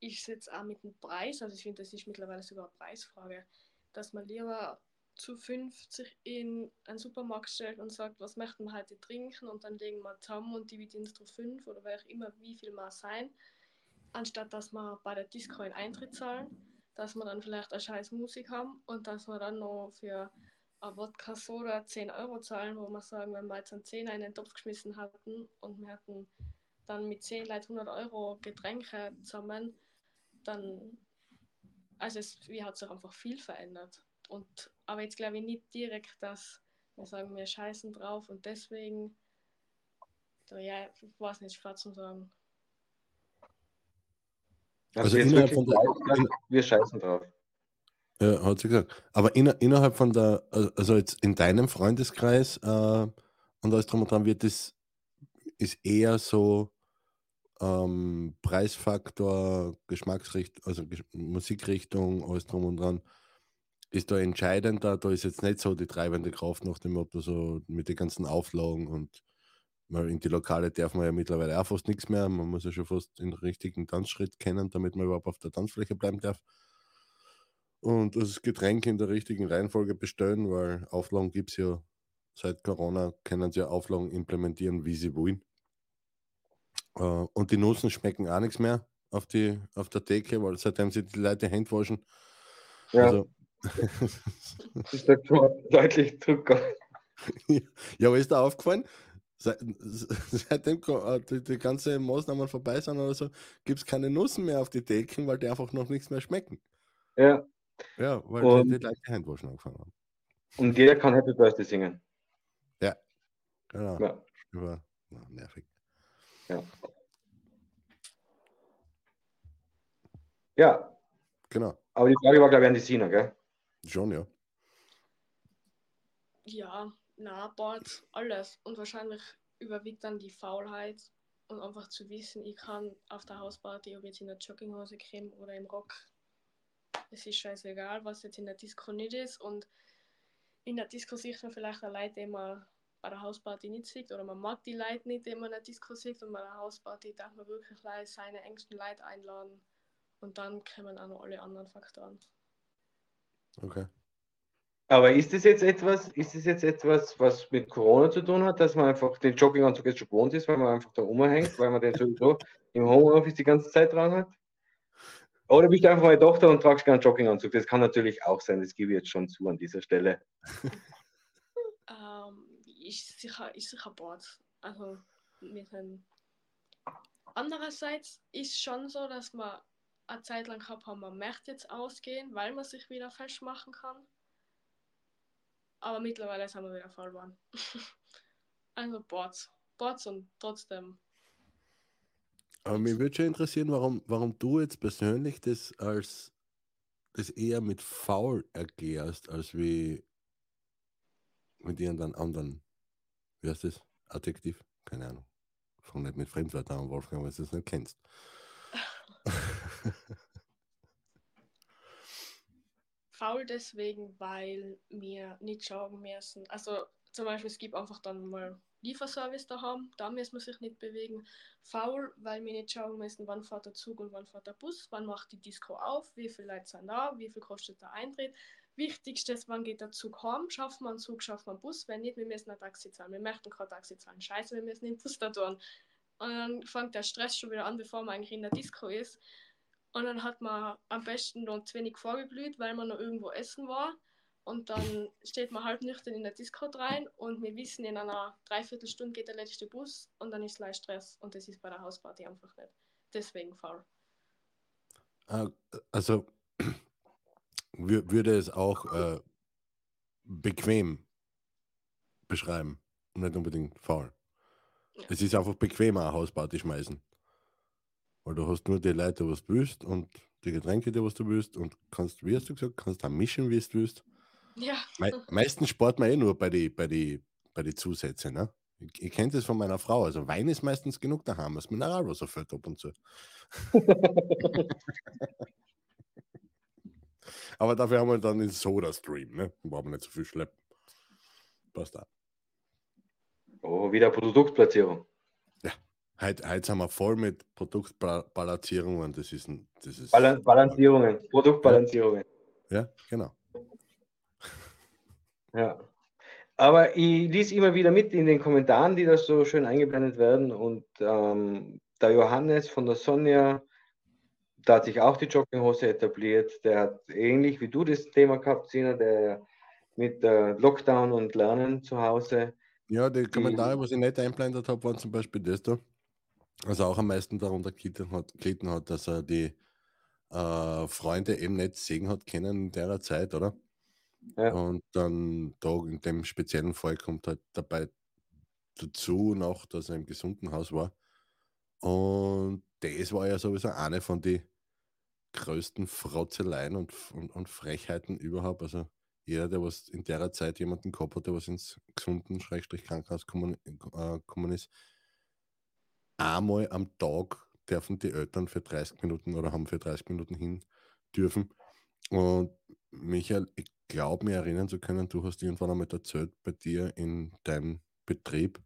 ist es auch mit dem Preis, also ich finde, das ist mittlerweile sogar eine Preisfrage, dass man lieber zu 50 in einen Supermarkt stellt und sagt, was möchten wir heute trinken und dann legen wir zusammen und dividieren es durch 5 oder wer auch immer, wie viel mal sein, anstatt dass wir bei der Disco einen Eintritt zahlen dass wir dann vielleicht eine scheiß Musik haben und dass wir dann noch für ein Wodka Soda 10 Euro zahlen, wo wir sagen, wenn wir jetzt einen 10 in den Topf geschmissen hatten und wir hatten dann mit 10 Leuten 100 Euro Getränke zusammen, dann, also es wie hat sich einfach viel verändert. Und, aber jetzt glaube ich nicht direkt, dass wir sagen, wir scheißen drauf und deswegen, so, ja, ich weiß nicht, schwer zu sagen. Also jetzt innerhalb von der- wir scheißen drauf. Ja, hat sie gesagt. Aber inner, innerhalb von der, also jetzt in deinem Freundeskreis äh, und alles drum und dran wird das, ist eher so ähm, Preisfaktor, Geschmacksrichtung, also Gesch Musikrichtung, alles drum und dran, ist da entscheidender. Da ist jetzt nicht so die treibende Kraft nach dem Motto, so mit den ganzen Auflagen und weil in die Lokale darf man ja mittlerweile auch fast nichts mehr. Man muss ja schon fast den richtigen Tanzschritt kennen, damit man überhaupt auf der Tanzfläche bleiben darf und das Getränk in der richtigen Reihenfolge bestellen, weil Auflagen gibt es ja seit Corona, können sie ja Auflagen implementieren, wie sie wollen. Äh, und die Nussen schmecken auch nichts mehr auf, die, auf der Theke, weil seitdem sie die Leute Hände waschen. Ja, Also, ist da schon deutlich Drucker. ja, aber ist da aufgefallen? Seit, seitdem äh, die, die ganze Maßnahmen vorbei sind oder so, gibt es keine Nussen mehr auf die Theken, weil die einfach noch nichts mehr schmecken. Ja, Ja, weil Und- die, die Leute Hände waschen angefangen haben. und jeder kann Happy Birthday singen. Genau. Ja. Über, na, nervig. Ja. Ja, Genau. aber die Frage war, glaube ich, an die Sina, gell? Schon, ja. Ja, na, Bord, alles. Und wahrscheinlich überwiegt dann die Faulheit und einfach zu wissen, ich kann auf der Hausparty, ob jetzt in der Jogginghose komme oder im Rock, es ist scheißegal, was jetzt in der Disco nicht ist. Und in der Disco sieht man vielleicht eine Leute, die bei der Hausparty nicht sieht, oder man mag die Leute nicht, die man in der Disco sieht. Und bei der Hausparty darf man wirklich Leute, seine engsten Leute einladen. Und dann kommen auch noch alle anderen Faktoren. Okay. Aber ist das jetzt etwas, ist das jetzt etwas, was mit Corona zu tun hat, dass man einfach den Jogginganzug jetzt schon gewohnt ist, weil man einfach da rumhängt, weil man den sowieso im Homeoffice die ganze Zeit dran hat? Oder bist du einfach meine Tochter und tragst keinen Jogginganzug? Das kann natürlich auch sein, das gebe ich jetzt schon zu an dieser Stelle. Ist sicher, ist sicher Bord. Also mit einem. Andererseits ist schon so, dass man eine Zeit lang gehabt haben, man möchte jetzt ausgehen, weil man sich wieder festmachen kann. Aber mittlerweile sind wir wieder voll geworden. also Boards. Boards und trotzdem. Aber mich würde schon interessieren, warum, warum du jetzt persönlich das als das eher mit faul erklärst, als wie mit irgendeinem anderen, wie heißt das? Adjektiv? Keine Ahnung. Fang nicht mit Fremdwörtern an, Wolfgang, weil du es nicht kennst. Faul deswegen, weil wir nicht schauen müssen. Also zum Beispiel, es gibt einfach dann mal Lieferservice daheim, da müssen wir sich nicht bewegen. Faul, weil wir nicht schauen müssen, wann fährt der Zug und wann fährt der Bus, wann macht die Disco auf, wie viele Leute sind da, wie viel kostet der Eintritt. Wichtigstes, wann geht der Zug heim, schaffen wir einen Zug, schaffen wir einen Bus, wenn nicht, wir müssen ein Taxi zahlen. Wir möchten kein Taxi zahlen, scheiße, wir müssen den Bus da tun. Und dann fängt der Stress schon wieder an, bevor man eigentlich in der Disco ist. Und dann hat man am besten noch zu wenig vorgeblüht, weil man noch irgendwo essen war. Und dann steht man halb nüchtern in der Disco rein und wir wissen, in einer Dreiviertelstunde geht der letzte Bus und dann ist gleich Stress. Und das ist bei der Hausparty einfach nicht. Deswegen faul. Ah, Also würde es auch äh, bequem beschreiben und nicht unbedingt faul. Ja. Es ist einfach bequemer, eine Hausparty schmeißen. Weil du hast nur die Leute, was du willst und die Getränke, die was du willst und kannst, wie hast du gesagt, kannst auch mischen, wie du willst. Ja, Me meistens spart man eh nur bei die, bei die, bei die Zusätze, ne? Ich, ich kenne das von meiner Frau. Also Wein ist meistens genug daheim, das Mineralwasser fällt ab und zu. Aber dafür haben wir dann den Soda-Stream, ne? Brauchen wir nicht so viel schleppen. Passt da. Oh, wieder Produktplatzierung. Heute, heute sind wir voll mit Produktbalancierungen. Das ist ein, das ist, Balan Balancierungen, Produktbalancierungen. ja, genau. Ja. Aber ich lese immer wieder mit in den Kommentaren, die da so schön eingeblendet werden. Und ähm, der Johannes von der Sonja, da hat sich auch die Jogginghose etabliert. Der hat ähnlich wie du das Thema gehabt, Sina, der mit äh, Lockdown und Lernen zu Hause. Ja, die Kommentare, was ich nicht einblendet habe, waren zum Beispiel das da. Also auch am meisten darunter gelitten hat, gelitten hat dass er die äh, Freunde eben nicht sehen hat können in der Zeit, oder? Ja. Und dann da in dem speziellen Fall kommt halt dabei dazu noch, dass er im gesunden Haus war. Und das war ja sowieso eine von den größten Frotzeleien und, und, und Frechheiten überhaupt. Also jeder, der was in der Zeit jemanden gehabt hat, der was ins gesunden Schrägstrich Krankenhaus äh, kommen ist, einmal am Tag dürfen die Eltern für 30 Minuten oder haben für 30 Minuten hin dürfen. Und Michael, ich glaube, mir erinnern zu können, du hast irgendwann einmal erzählt bei dir in deinem Betrieb,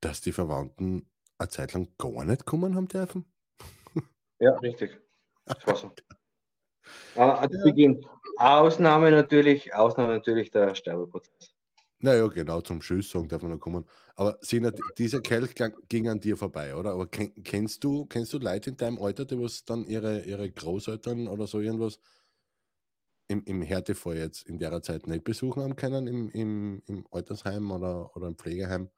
dass die Verwandten eine Zeit lang gar nicht kommen haben dürfen. Ja, richtig. Das war so. Aber zu Beginn. Ausnahme natürlich, Ausnahme natürlich der Sterbeprozess. Naja, genau, zum Tschüss sagen darf man noch kommen. Aber Sina, dieser Kelch ging an dir vorbei, oder? Aber ken, kennst du, kennst du Leute in deinem Alter, die was dann ihre, ihre Großeltern oder so irgendwas im, im Härtefall jetzt in der Zeit nicht besuchen haben können, im, im, im Altersheim oder, oder im Pflegeheim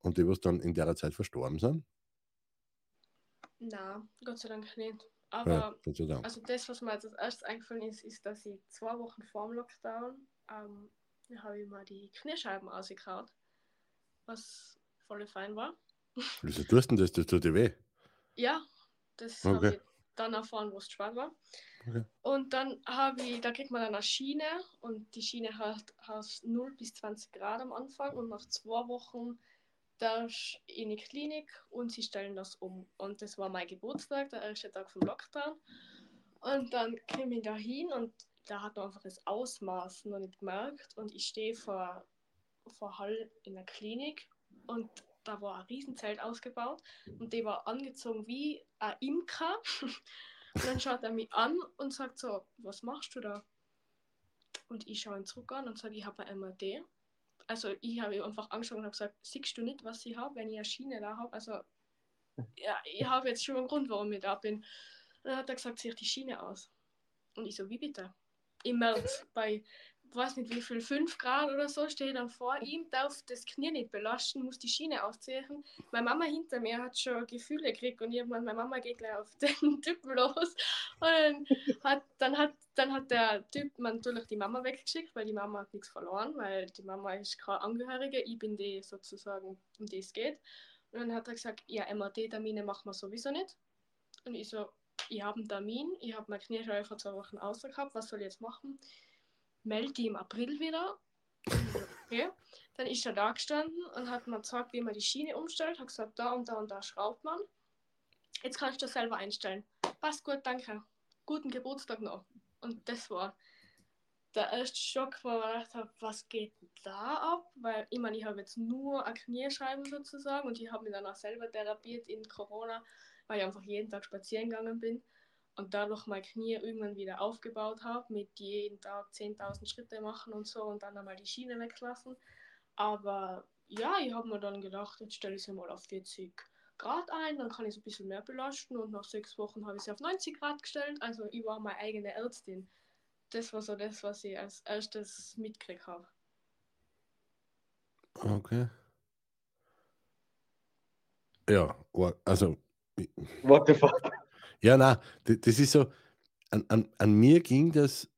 und die was dann in der Zeit verstorben sind? na, Gott sei Dank nicht. Ja, Aber Dank. Also das, was mir jetzt als erstes eingefallen ist, ist, dass ich zwei Wochen vor dem Lockdown ähm, habe ich mal die Kniescheiben ausgekaut, was voll fein war. Wieso tust du das? Das tut dir weh. Ja, das Okay. habe ich dann erfahren, wo es schwer war. Okay. Und dann habe ich, da kriegt man dann eine Schiene und die Schiene hat, hat 0 bis 20 Grad am Anfang und nach zwei Wochen du in die Klinik und sie stellen das um. Und das war mein Geburtstag, der erste Tag vom Lockdown. Und dann komme ich da hin und da hat man einfach das Ausmaß noch nicht gemerkt und ich stehe vor, vor Hall in der Klinik und da war ein Riesenzelt ausgebaut und der war angezogen wie ein Imker. Und dann schaut er mich an und sagt so, was machst du da? Und ich schaue ihn zurück an und sage, ich habe ein MRT. Also ich habe einfach angeschaut und habe gesagt, siehst du nicht, was ich habe, wenn ich eine Schiene da habe? Also ja, ich habe jetzt schon einen Grund, warum ich da bin. Und dann hat er gesagt, zieh die Schiene aus. Und ich so, wie bitte? Im März bei, weiß nicht wie viel, 5 Grad oder so, stehe ich dann vor ihm, darf das Knie nicht belasten, muss die Schiene ausziehen. Meine Mama hinter mir hat schon Gefühle gekriegt und irgendwann, meine Mama geht gleich auf den Typen los. Und dann hat, dann hat, dann hat der Typ natürlich die Mama weggeschickt, weil die Mama hat nichts verloren, weil die Mama ist keine Angehörige, ich bin die sozusagen, um die es geht. Und dann hat er gesagt, ja, MRT-Termine machen wir sowieso nicht. Und ich so, ich habe einen Termin, ich habe meine Knie schon vor zwei Wochen außer gehabt, was soll ich jetzt machen? Melde die im April wieder. Okay. Dann ist er da gestanden und hat mir gesagt, wie man die Schiene umstellt. Hat gesagt, da und da und da schraubt man. Jetzt kannst du das selber einstellen. Passt gut, danke. Guten Geburtstag noch. Und das war der erste Schock, wo ich gedacht habe, was geht da ab? Weil ich meine, ich habe jetzt nur eine Kniescheibe sozusagen und ich habe mich dann auch selber therapiert in Corona, weil ich einfach jeden Tag spazieren gegangen bin und dadurch mein Knie irgendwann wieder aufgebaut habe, mit jeden Tag 10.000 Schritte machen und so und dann einmal die Schiene weglassen. Aber ja, ich habe mir dann gedacht, jetzt stelle ich sie mal auf 40 Grad ein, dann kann ich es ein bisschen mehr belasten und nach sechs Wochen habe ich sie auf 90 Grad gestellt. Also ich war meine eigene Ärztin. Das war so das, was ich als erstes mitgekriegt habe. Okay. Ja, also, What the fuck? Ja, na, das ist so, an, an, an mir ging das,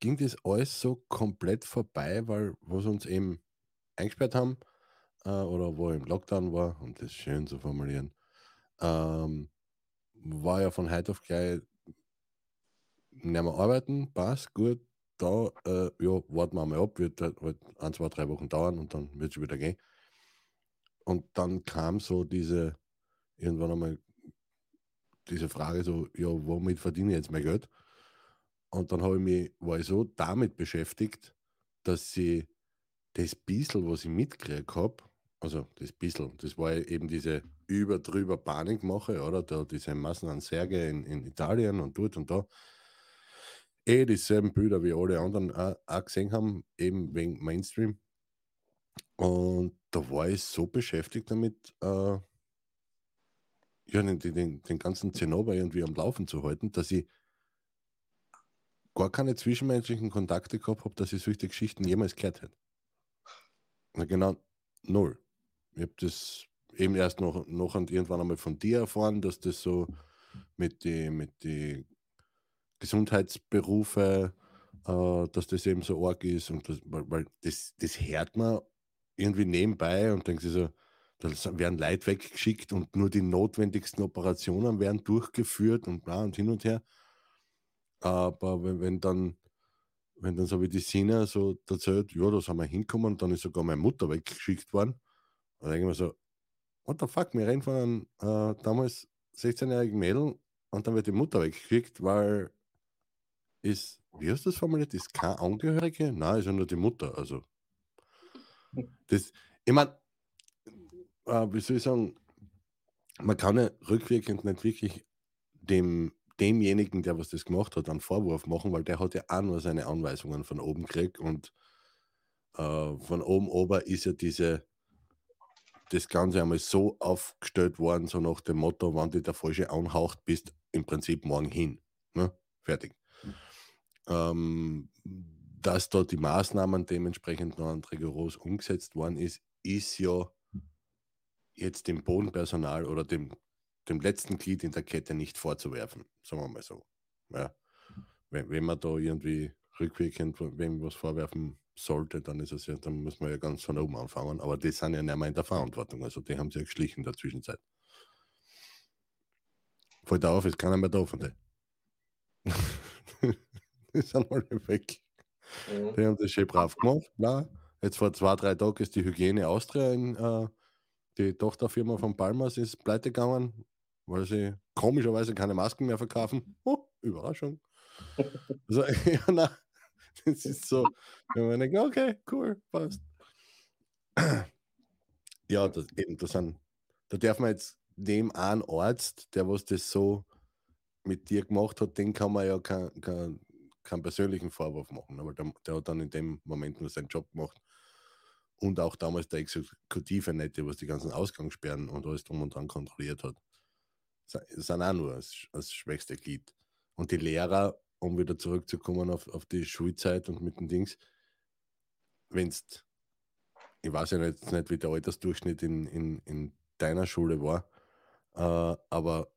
ging das alles so komplett vorbei, weil was uns eben eingesperrt haben äh, oder wo im Lockdown war, um das schön zu formulieren, ähm, war ja von heute auf gleich nicht mehr arbeiten, passt, gut, da, äh, ja, warten wir mal ab, wird halt halt ein, zwei, drei Wochen dauern und dann wird es wieder gehen. Und dann kam so diese, irgendwann einmal diese Frage so, ja, womit verdiene ich jetzt mein Geld? Und dann habe ich mich, war ich so damit beschäftigt, dass sie das bisschen, was ich mitgekriegt habe, also das bisschen, das war eben diese über drüber Panikmache, oder? Da diese Massen an Särge in, in Italien und dort und da. Eh dieselben Bilder wie alle anderen auch, auch gesehen haben, eben wegen Mainstream. Und da war ich so beschäftigt damit, äh, ja, den, den, den ganzen Zinnober irgendwie am Laufen zu halten, dass ich gar keine zwischenmenschlichen Kontakte gehabt habe, dass ich solche Geschichten jemals gehört hätte. Na genau, null. Ich habe das eben erst noch, noch und irgendwann einmal von dir erfahren, dass das so mit den mit die Gesundheitsberufe, äh, dass das eben so arg ist und das, weil, weil das, das hört man irgendwie nebenbei und denkt sich so, da werden Leute weggeschickt und nur die notwendigsten Operationen werden durchgeführt und bla und hin und her. Aber wenn, wenn dann, wenn dann so wie die Sina so erzählt, ja, da sind wir hingekommen und dann ist sogar meine Mutter weggeschickt worden, dann denke ich mir so, what the fuck, wir reden von einem äh, damals 16-jährigen Mädel und dann wird die Mutter weggeschickt, weil ist, wie hast du das formuliert, ist keine Angehörige? Nein, ist ja nur die Mutter. Also, das, ich meine, äh, wie soll ich sagen, man kann ja rückwirkend nicht wirklich dem, demjenigen, der was das gemacht hat, einen Vorwurf machen, weil der hat ja auch nur seine Anweisungen von oben gekriegt und äh, von oben ober ist ja diese, das Ganze einmal so aufgestellt worden, so nach dem Motto, wenn dich der Falsche anhaucht, bist im Prinzip morgen hin. Ne? Fertig. Ähm, dass da die Maßnahmen dementsprechend noch rigoros umgesetzt worden ist, ist ja jetzt dem Bodenpersonal oder dem, dem letzten Glied in der Kette nicht vorzuwerfen, sagen wir mal so. Ja. Wenn, wenn man da irgendwie rückwirkend wem was vorwerfen sollte, dann ist es ja, dann muss man ja ganz von oben anfangen. Aber die sind ja nicht mehr in der Verantwortung. Also die haben sich ja geschlichen in der Zwischenzeit. Fällt auf, ist keiner mehr da von denen. die sind alle weg. Mhm. Die haben das schön brav gemacht. Bla. Jetzt vor zwei, drei Tagen ist die Hygiene Austria in äh, die Tochterfirma von Palmas ist pleite gegangen, weil sie komischerweise keine Masken mehr verkaufen. Oh, Überraschung. Also, ja, na, das ist so, wenn man denkt, okay, cool, passt. Ja, das, eben, das sind, da darf man jetzt dem einen Arzt, der was das so mit dir gemacht hat, den kann man ja keinen kein, kein persönlichen Vorwurf machen, aber der, der, hat dann in dem Moment nur seinen Job gemacht. Und auch damals der Exekutive nicht, was die ganzen Ausgangssperren und alles drum und dran kontrolliert hat. Sind auch nur als, schwächste Glied. Und die Lehrer, um wieder zurückzukommen auf, auf die Schulzeit und mit den Dings, wenn es, ich weiß ja jetzt nicht, wie der Altersdurchschnitt in, in, in deiner Schule war, äh, aber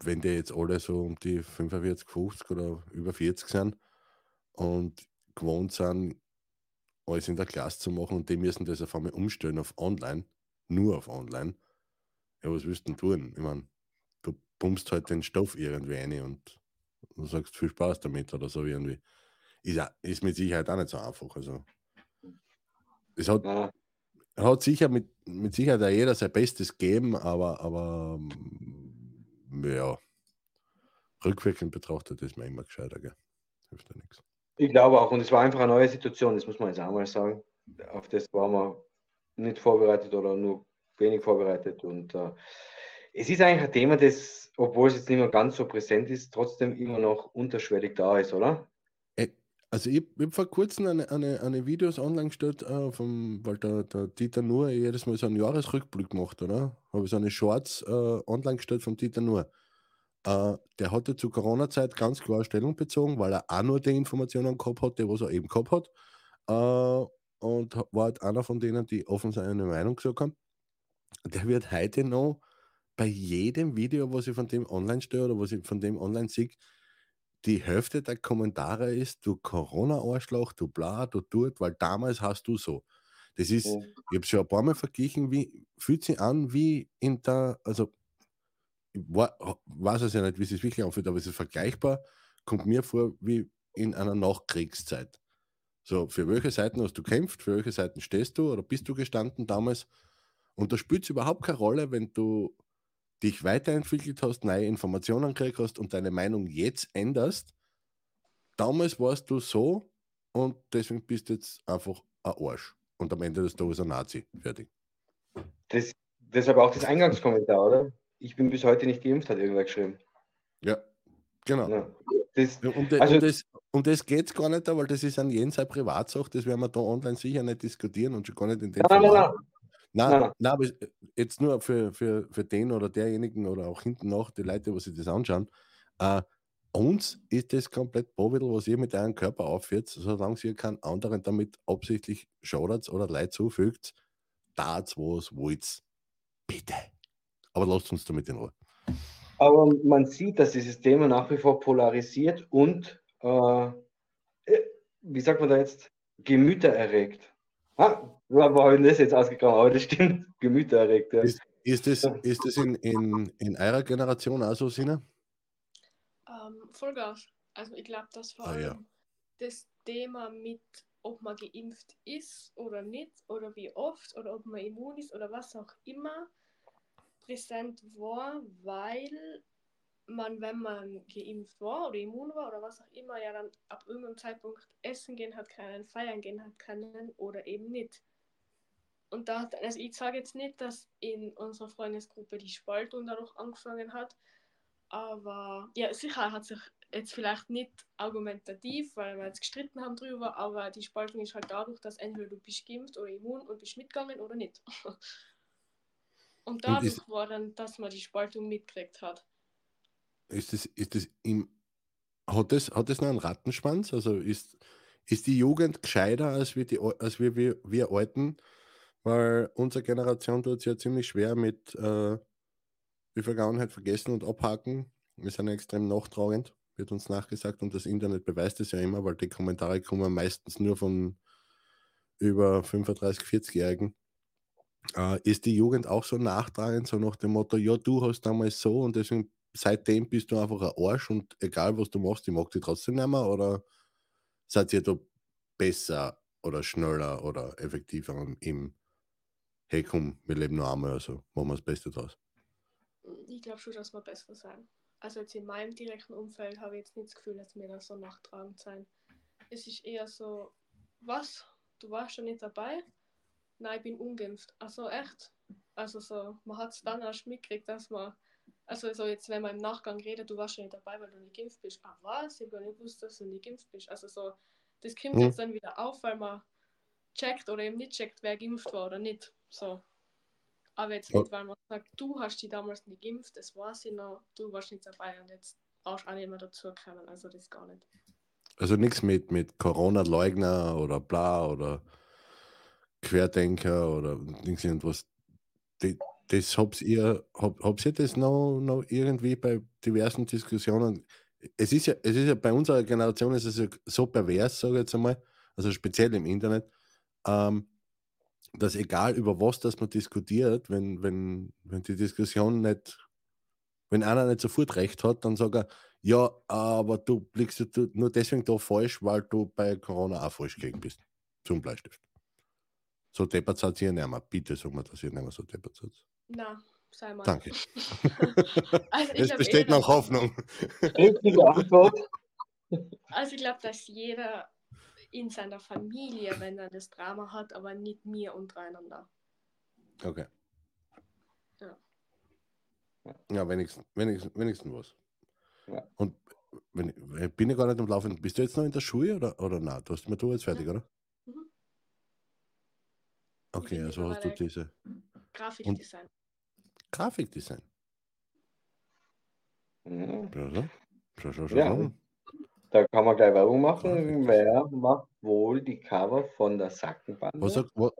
wenn die jetzt alle so um die 45, 50 oder über 40 sind und gewohnt sind, alles in der Klasse zu machen und die müssen das auf einmal umstellen auf online, nur auf online, ja, was willst du denn tun? Ich meine, du pumpst halt den Stoff irgendwie rein und du sagst viel Spaß damit oder so irgendwie. Ist, ist mit Sicherheit auch nicht so einfach. Also, es hat, ja. hat sicher mit, mit Sicherheit auch jeder sein Bestes gegeben, aber, aber ja, rückwirkend betrachtet ist man immer gescheiter, gell? Hilft ja nichts. Ich glaube auch, und es war einfach eine neue Situation, das muss man jetzt auch mal sagen. Auf das waren wir nicht vorbereitet oder nur wenig vorbereitet. Und äh, es ist eigentlich ein Thema, das, obwohl es jetzt nicht mehr ganz so präsent ist, trotzdem immer noch unterschwellig da ist, oder? Äh, also ich, ich habe vor kurzem eine, eine, eine Videos online gestellt, äh, vom, weil der, der Dieter Nuhr jedes Mal so einen Jahresrückblick macht, oder? Habe ich so eine Shorts äh, online gestellt vom Dieter Nuhr. Äh, der hatte zu Corona-Zeit ganz klar Stellung bezogen, weil er auch nur die Informationen gehabt hat, die was er eben gehabt hat. Äh, und war halt einer von denen, die offen seine Meinung gesagt haben. Der wird heute noch bei jedem Video, was ich von dem online stelle oder was ich von dem online sehe, die Hälfte der Kommentare ist, du Corona-Arschloch, du bla, du tut, weil damals hast du so. Das ist, ich habe schon ein paar Mal verglichen, wie fühlt sich an wie in der, also war, weiß es ja nicht, wie es sich wirklich anfühlt, aber es ist vergleichbar, kommt mir vor wie in einer Nachkriegszeit. So, für welche Seiten hast du kämpft, für welche Seiten stehst du oder bist du gestanden damals? Und da spielt es überhaupt keine Rolle, wenn du dich weiterentwickelt hast, neue Informationen gekriegt hast und deine Meinung jetzt änderst. Damals warst du so und deswegen bist du jetzt einfach ein Arsch. Und am Ende des Tages ein Nazi. Fertig. Das, deshalb auch das Eingangskommentar, oder? Ich bin bis heute nicht geimpft, hat irgendwer geschrieben. Ja, genau. Ja. Das, um, de, also, um, das, um das geht es gar nicht, weil das ist an jeden seine Privatsache, das werden wir da online sicher nicht diskutieren und schon gar nicht in dem Fall. Nein, nein, nein. Nein, nein, aber jetzt nur für, für, für den oder derjenigen oder auch hinten noch die Leute, die sich das anschauen. Äh, uns ist das komplett Bovidel, was ihr mit eurem Körper aufführt, solange ihr keinen anderen damit absichtlich schadet oder Leid zufügt, da was wollt. Bitte. Aber lasst uns damit in Ruhe. Aber man sieht, dass dieses Thema nach wie vor polarisiert und, äh, äh wie sagt man da jetzt, Gemüter erregt. Ah, war denn das jetzt ausgegangen? Aber das stimmt, Gemüter erregt. Ja. Ist, ist das, ist das in, in, in eurer Generation auch so, Sina? Ähm, Vollgas. Also ich glaube, dass vor allem ah, ja. das Thema mit, ob man geimpft ist oder nicht, oder wie oft, oder ob man immun ist oder was auch immer, präsent war, weil man, wenn man geimpft war oder immun war oder was auch immer, ja dann ab irgendeinem Zeitpunkt essen gehen hat können, feiern gehen hat können oder eben nicht. Und da, also ich sage jetzt nicht, dass in unserer Freundesgruppe die Spaltung dadurch angefangen hat, aber ja, sicher hat sich jetzt vielleicht nicht argumentativ, weil wir jetzt gestritten haben drüber, aber die Spaltung ist halt dadurch, dass entweder du bist geimpft oder immun und bist mitgegangen oder nicht. Und dadurch und war dann, dass man die Spaltung mitgekriegt hat. Ist das, ist das im, hat das, hat das noch einen Rattenschwanz? Also ist, ist die Jugend gescheiter als wir, die, als wir, wir, wir Alten? Weil unsere Generation tut es ja ziemlich schwer mit äh, die Vergangenheit vergessen und abhaken. Wir sind ja extrem nachtragend, wird uns nachgesagt und das Internet beweist es ja immer, weil die Kommentare kommen meistens nur von über 35, 40-Jährigen, äh, ist die Jugend auch so nachtragend, so nach dem Motto, ja, du hast damals so und deswegen seitdem bist du einfach ein Arsch und egal was du machst, ich mag dich trotzdem nicht mehr oder seid ihr da besser oder schneller oder effektiver im Hey komm, wir leben nur einmal, also machen wir das Beste draus? Ich glaube schon, dass wir besser sein. Also jetzt in meinem direkten Umfeld habe ich jetzt nicht das Gefühl, dass wir da so nachtragend sein. Es ist eher so, was? Du warst schon nicht dabei? Nein, ich bin ungeimpft. Also echt? Also so, man hat es dann erst mitgekriegt, dass man, also so jetzt, wenn man im Nachgang redet, du warst schon nicht dabei, weil du nicht geimpft bist. Ah was? Ich habe gar nicht gewusst, dass du nicht geimpft bist. Also so, das kommt mhm. jetzt dann wieder auf, weil man checkt oder eben nicht checkt, wer geimpft war oder nicht. So. Aber jetzt nicht, weil man sagt, du hast die damals nicht geimpft, das war sie noch, du warst nicht dabei und jetzt brauchst du auch nicht mehr dazu kommen. Also das gar nicht. Also nichts mit, mit Corona-Leugner oder bla oder Querdenker oder irgendwas. Das, habt ihr, hab, habt ihr das noch, noch irgendwie bei diversen Diskussionen? Es ist ja, es ist ja bei unserer Generation ist es ja so pervers, sage ich jetzt einmal, also speziell im Internet, ähm, dass egal über was das man diskutiert, wenn, wenn, wenn die Diskussion nicht, wenn einer nicht sofort recht hat, dann sagt er, ja, aber du blickst nur deswegen da falsch, weil du bei Corona auch falsch gegen bist. Zum Bleistift. So deppert seid ihr nicht mehr. Bitte sag mal, dass ihr nicht mehr so deppert seid. Nein, sei mal. Danke. also es besteht noch Hoffnung. Richtige Antwort. Also ich glaube, dass jeder in seiner Familie, wenn er das Drama hat, aber nicht mir untereinander. Okay. Ja. Ja, wenigstens, wenigstens, wenigstens was. Ja. Und wenn, bin ich gar nicht am Laufen. Bist du jetzt noch in der Schule oder, oder nein? Du hast mir du jetzt fertig, ja. oder? Okay, also hast du diese. Grafikdesign. Grafikdesign. Mhm. Ja, so. Schau, schau, Ja. Da kann man gleich Werbung machen. Wer macht wohl die Cover von der Sackenbande? Was, sagt- wa-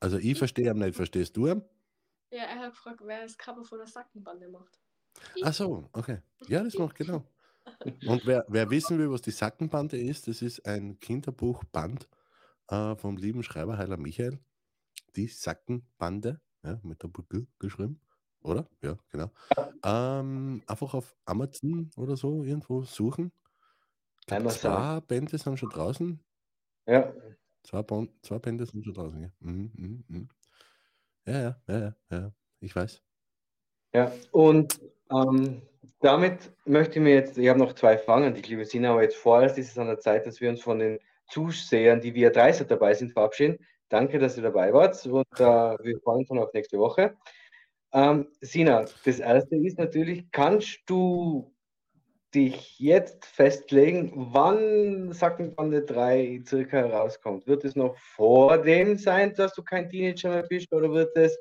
also ich verstehe ihn nicht, verstehst du ihn? Ja, er hat gefragt, wer das Cover von der Sackenbande macht. Ach so, okay. Ja, das macht genau. Und wer, wer wissen will, was die Sackenbande ist, das ist ein Kinderbuchband äh, vom lieben Schreiber Heiler Michael. Die Sackenbande, ja, mit der G geschrieben, oder? Ja, genau. Ähm, einfach auf Amazon oder so irgendwo suchen. Glaub, zwei Bände sind schon draußen. Ja, Zwei, Bon- zwei Bände sind schon draußen, ja. Mhm, mhm, mhm. Ja, ja, ja, ja, ja, ich weiß. ja. Und ähm, damit möchte ich mir jetzt, ich habe noch zwei Fragen an dich, liebe Sina, aber jetzt vorerst ist es an der Zeit, dass wir uns von den Zusehern, die via 30 dabei sind, verabschieden. Danke, dass ihr dabei wart und äh, wir freuen uns auf nächste Woche. Ähm, Sina, das erste ist natürlich, kannst du dich jetzt festlegen, wann Sackenbande 3 circa herauskommt? Wird es noch vor dem sein, dass du kein Teenager mehr bist, oder wird es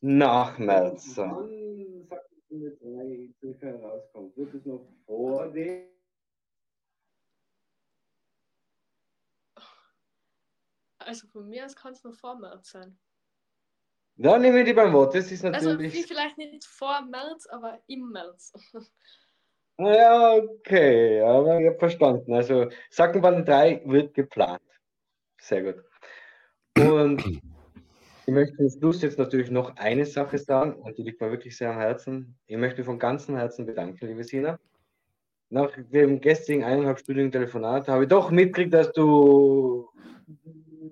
nach März sein? Sackenbande 3 circa herauskommt? Wird es noch vor dem? Also von mir aus kann es noch vor März sein. Da nehme ich die beim Wort. Das ist Also natürlich. wie vielleicht nicht vor März, aber im März. Ja, okay, aber ich habe verstanden. Also Sackenbande 3 wird geplant. Sehr gut. Und ich möchte zum Schluss jetzt natürlich noch eine Sache sagen, und die liegt mir wirklich sehr am Herzen. Ich möchte mich von ganzem Herzen bedanken, liebe Sina. Nach dem gestrigen eineinhalbstündigen Telefonat habe ich doch mitgekriegt, dass du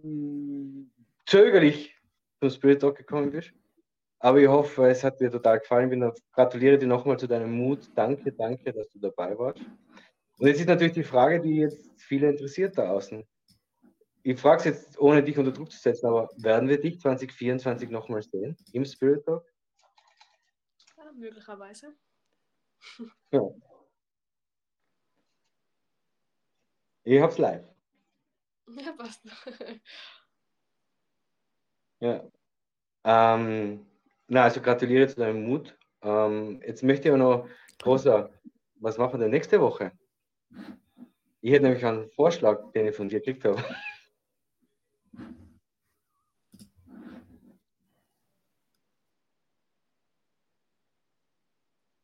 mm, zögerlich zum Spirit Talk gekommen bist. Aber ich hoffe, es hat dir total gefallen. Ich gratuliere dir nochmal zu deinem Mut. Danke, danke, dass du dabei warst. Und jetzt ist natürlich die Frage, die jetzt viele interessiert da außen. Ich frage es jetzt, ohne dich unter Druck zu setzen, aber werden wir dich 2024 nochmal sehen im Spirit Talk? Ja, möglicherweise. Ja. Ich hab's live. Ja, passt. Ja. Ähm, na, also gratuliere zu deinem Mut. Ähm, jetzt möchte ich aber noch, Rosa, was machen wir denn nächste Woche? Ich hätte nämlich einen Vorschlag, den ich von dir gekriegt habe.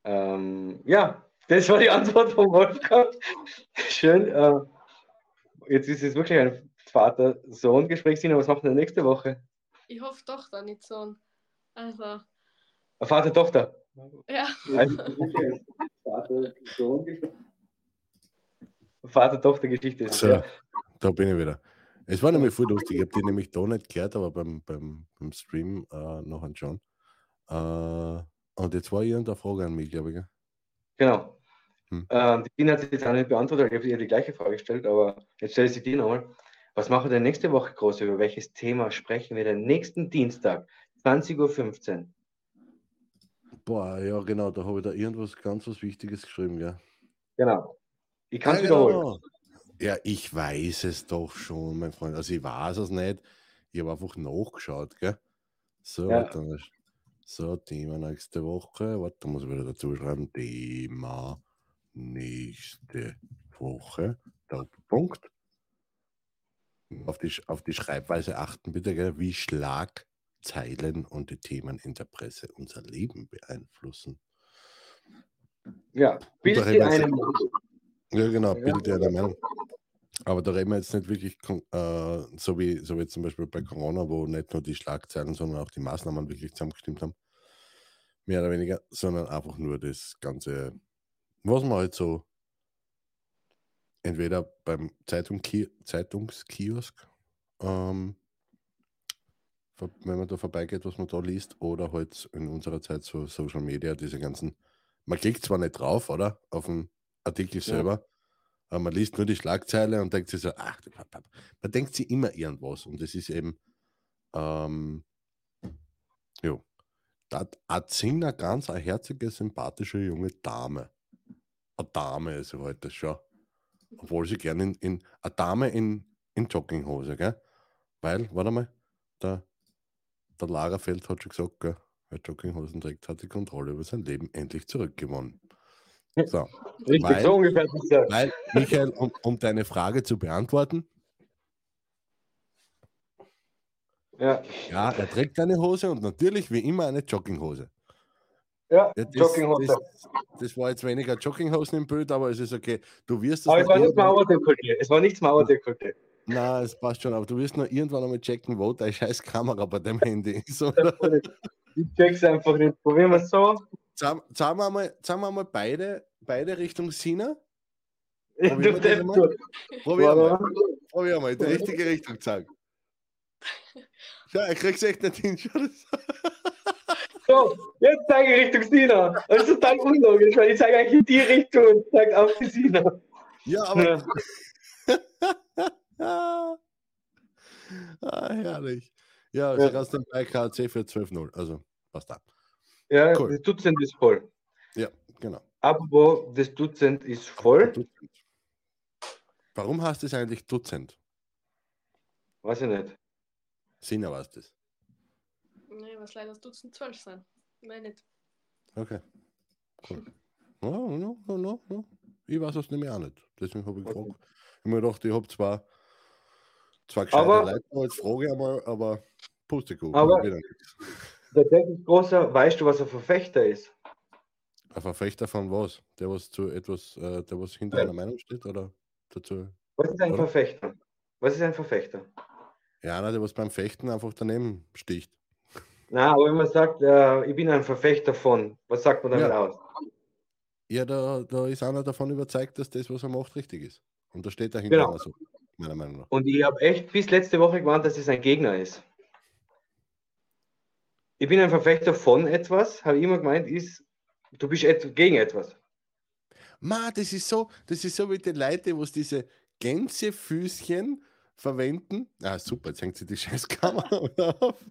Ähm, ja, Das war die Antwort von Wolfgang. Schön. Äh, jetzt ist es wirklich ein Vater-Sohn-Gespräch, Sina. Was machen wir nächste Woche? Ich hoffe doch da nicht so. Also, Vater-Tochter. ja. Vater-Tochter-Geschichte ist es, So, ja. da bin ich wieder. Es war nämlich voll lustig. Ich habe die nämlich da nicht gehört, aber beim, beim, beim Stream äh, noch anschauen. Äh, und jetzt war irgendeine Frage an mich, glaube ich. gell? Genau. Hm. Ähm, die Tina hat jetzt auch nicht beantwortet, ich habe ihr die gleiche Frage gestellt, aber jetzt stelle ich sie dir nochmal. Was machen wir denn nächste Woche groß? Über welches Thema sprechen wir denn nächsten Dienstag, 20.15 Uhr? Boah, ja, genau, da habe ich da irgendwas ganz was Wichtiges geschrieben, gell? Genau. Ich kann es ja, wiederholen. genau. Ja, ich weiß es doch schon, mein Freund. Also ich weiß es nicht. Ich habe einfach nachgeschaut, gell? So, Ja. warte mal. So, Thema nächste Woche. Warte, da muss ich wieder dazu schreiben. Thema nächste Woche. Doppelpunkt. Auf die, auf die Schreibweise achten bitte, gell? wie Schlagzeilen und die Themen in der Presse unser Leben beeinflussen. Ja, bild da dir eine jetzt- Ja, genau, bildet ja der Meinung. Aber da reden wir jetzt nicht wirklich äh, so, wie, so wie zum Beispiel bei Corona, wo nicht nur die Schlagzeilen, sondern auch die Maßnahmen wirklich zusammengestimmt haben. Mehr oder weniger, sondern einfach nur das Ganze, was man halt so entweder beim Zeitung Zeitungskiosk, ähm, wenn man da vorbeigeht, was man da liest, oder halt in unserer Zeit so Social Media, diese ganzen, man klickt zwar nicht drauf, oder? Auf den Artikel selber, aber man liest nur die Schlagzeile und denkt sich so, ach, man denkt sich immer irgendwas und das ist eben, ähm, jo, da hat sind eine ganz eine herzige, sympathische junge Dame. Eine Dame ist sie heute schon. Obwohl sie gerne in, in eine Dame in, in Jogginghose, gell? Weil, warte mal, der, der Lagerfeld hat schon gesagt, gell? wer Jogginghosen trägt, hat die Kontrolle über sein Leben endlich zurückgewonnen. So, Richtig, Weil- so ungefähr. weil, Michael, um, um deine Frage zu beantworten, Ja, ja, er trägt eine Hose und natürlich wie immer eine Jogginghose. ja, das, Jogginghose. Das, das war jetzt weniger Jogginghosen im Bild, aber es ist okay. Du wirst das Aber es war nicht Mauerdekolleté. Es war nichts Mauerdekolleté. Nein, es passt schon, aber du wirst noch irgendwann einmal checken, wo deine scheiß Kamera bei dem Handy ist. Oder? Ich check's einfach nicht. Probieren wir es so. Zahlen wir mal, zahlen wir mal beide, beide Richtung Sina. Einmal? du. Probier mal. Probier mal, in die richtige Richtung zeigen. Schau, ich krieg's echt nicht hin. So, jetzt zeige ich Richtung Sina. Das ist total unlogisch, weil ich zeige eigentlich in die Richtung und zeige auf die Sina. Ja, aber. Ja. ah, herrlich. Ja, Ja. sie raus den bei KC für 12-0. Also, passt da. Ja, Cool. das Dutzend ist voll. Ja, genau. Apropos, das Dutzend ist voll. Dutzend. Warum heißt es eigentlich Dutzend? Weiß ich nicht. Sina war es das. Nee, was leider das Dutzend zwölf sein. Nein, nicht. Okay. Cool. Ja, no, no, no, no. Ich weiß es nämlich auch nicht. Deswegen habe ich Okay. gefragt. Ich habe mir gedacht, ich habe zwar, zwar gescheite Aber- Leute als Frage einmal, aber Pustekuchen. Aber- wieder nichts. Der ist großer. Weißt du, was ein Verfechter ist? Ein Verfechter von was? Der, was zu etwas, äh, der was hinter Ja. einer Meinung steht oder dazu? Was ist ein Oder? Verfechter? Was ist ein Verfechter? Ja, einer, der was beim Fechten einfach daneben sticht. Na, aber wenn man sagt, äh, ich bin ein Verfechter von, was sagt man damit Ja. aus? Ja, da, da ist einer davon überzeugt, dass das, was er macht, richtig ist. Und da steht dahinter Genau. einer so, meiner Meinung nach. Und ich habe echt bis letzte Woche gewarnt, dass es ein Gegner ist. Ich bin ein Verfechter von etwas, habe ich immer gemeint, ist, du bist et gegen etwas. Ma, das ist so, das ist so wie die Leute, wo diese Gänsefüßchen verwenden. Ah, super, jetzt hängt sie die scheiß Kamera auf.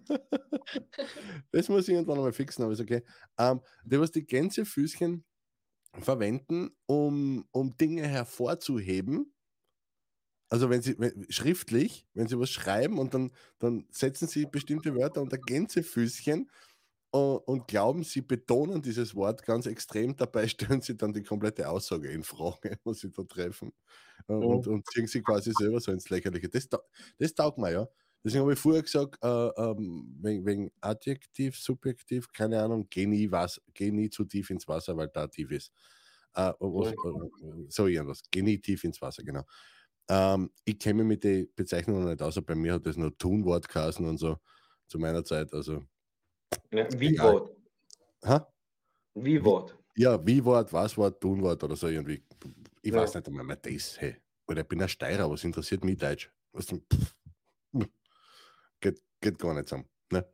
das muss ich irgendwann mal fixen, aber ist okay. Ähm, die, was die Gänsefüßchen verwenden, um, um Dinge hervorzuheben. Also wenn sie wenn, schriftlich, wenn sie was schreiben und dann, dann setzen sie bestimmte Wörter unter Gänsefüßchen und, und glauben, sie betonen dieses Wort ganz extrem, dabei stellen sie dann die komplette Aussage in Frage, was sie da treffen. Äh, Und, und ziehen sie quasi selber so ins Lächerliche. Das, das taugt mir, ja. Deswegen habe ich vorher gesagt, äh, ähm, wegen, wegen Adjektiv, Subjektiv, keine Ahnung, geh nie, was, geh nie zu tief ins Wasser, weil da tief ist. Äh, was, so irgendwas. Geh nie tief ins Wasser, genau. Ähm, ich kenne mich mit den Bezeichnungen nicht aus, bei mir hat das nur Tunwort geheißen und so zu meiner Zeit. Also, ja, wie Wort. Ha? Wie Wort. Ja, wie Wort, was Wort, Tunwort oder so irgendwie. Ich Ja. weiß nicht einmal mehr das, hey. Oder ich bin ein Steirer, was interessiert mich Deutsch? Was denn? Geht, geht gar nicht zusammen. Ne?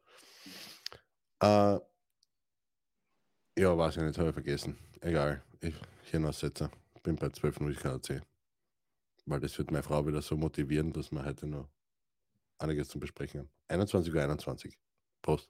Äh, ja, weiß ich nicht, habe ich vergessen. Egal, ich Hirnaussetzer. Bin bei 12 Uhr, ich kann erzählen. Weil das wird meine Frau wieder so motivieren, dass wir heute noch einiges zum Besprechen haben. 21 Uhr 21. Prost.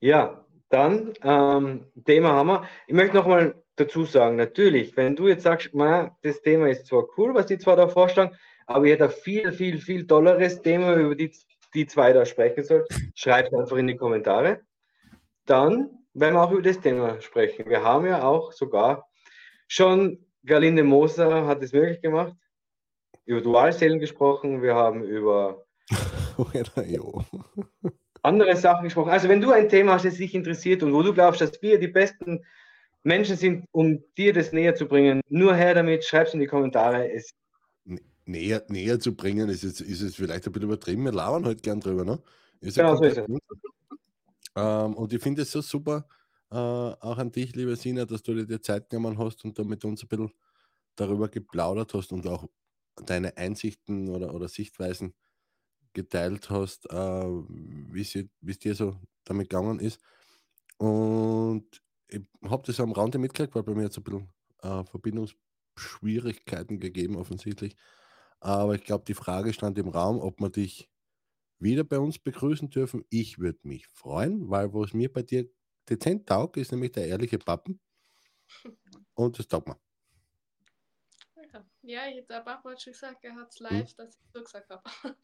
Ja, dann ähm, Thema haben wir. Ich möchte noch mal dazu sagen, natürlich, wenn du jetzt sagst, "Ma, das Thema ist zwar cool, was die zwei da vorschlagen, aber ihr hättet ein viel, viel, viel tolleres Thema, über die die zwei da sprechen sollt, schreibt einfach in die Kommentare. Dann werden wir auch über das Thema sprechen. Wir haben ja auch sogar schon, Galinde Moser hat es möglich gemacht, über Dualseelen gesprochen, wir haben über andere Sachen gesprochen. Also wenn du ein Thema hast, das dich interessiert und wo du glaubst, dass wir die besten Menschen sind, um dir das näher zu bringen, nur her damit, schreib es in die Kommentare. Es, näher, näher zu bringen, ist es, ist es vielleicht ein bisschen übertrieben. Wir labern halt gern drüber, ne? Ist Genau, so ist es. Ähm, und ich finde es so super, äh, auch an dich, liebe Sina, dass du dir die Zeit genommen hast und da mit uns ein bisschen darüber geplaudert hast und auch deine Einsichten oder, oder Sichtweisen geteilt hast, äh, wie es dir so damit gegangen ist. Und ich habe das am Rande mitgekriegt, weil bei mir jetzt ein bisschen äh, Verbindungsschwierigkeiten gegeben, offensichtlich. Aber ich glaube, die Frage stand im Raum, ob wir dich wieder bei uns begrüßen dürfen. Ich würde mich freuen, weil was mir bei dir dezent taugt, ist nämlich der ehrliche Pappen. Und das taugt mir. Ja, der Papa hat schon gesagt, er hat es live, dass ich so gesagt habe.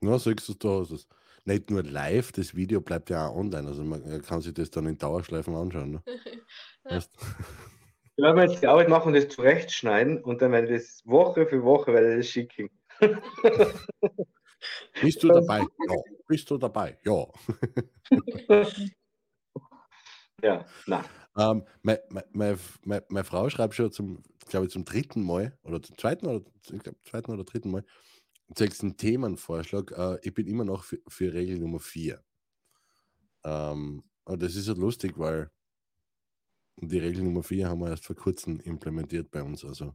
Na, sagst du, du hast es. Nicht nur live, das Video bleibt ja auch online. Also man kann sich das dann in Dauerschleifen anschauen. Ne? Ja. Weißt? wir werden jetzt die Arbeit machen und das zurechtschneiden und dann werde ich das Woche für Woche werde ich das schicken. Bist du dabei? Ja. Bist du dabei? Ja. Ja, na. Ähm, meine, meine, meine, meine Frau schreibt schon zum, glaube ich, zum dritten Mal oder zum zweiten oder ich glaub, zweiten oder dritten Mal einen Themenvorschlag. Äh, ich bin immer noch für, für Regel Nummer 4. Ähm, und das ist halt lustig, weil die Regel Nummer 4 haben wir erst vor kurzem implementiert bei uns, also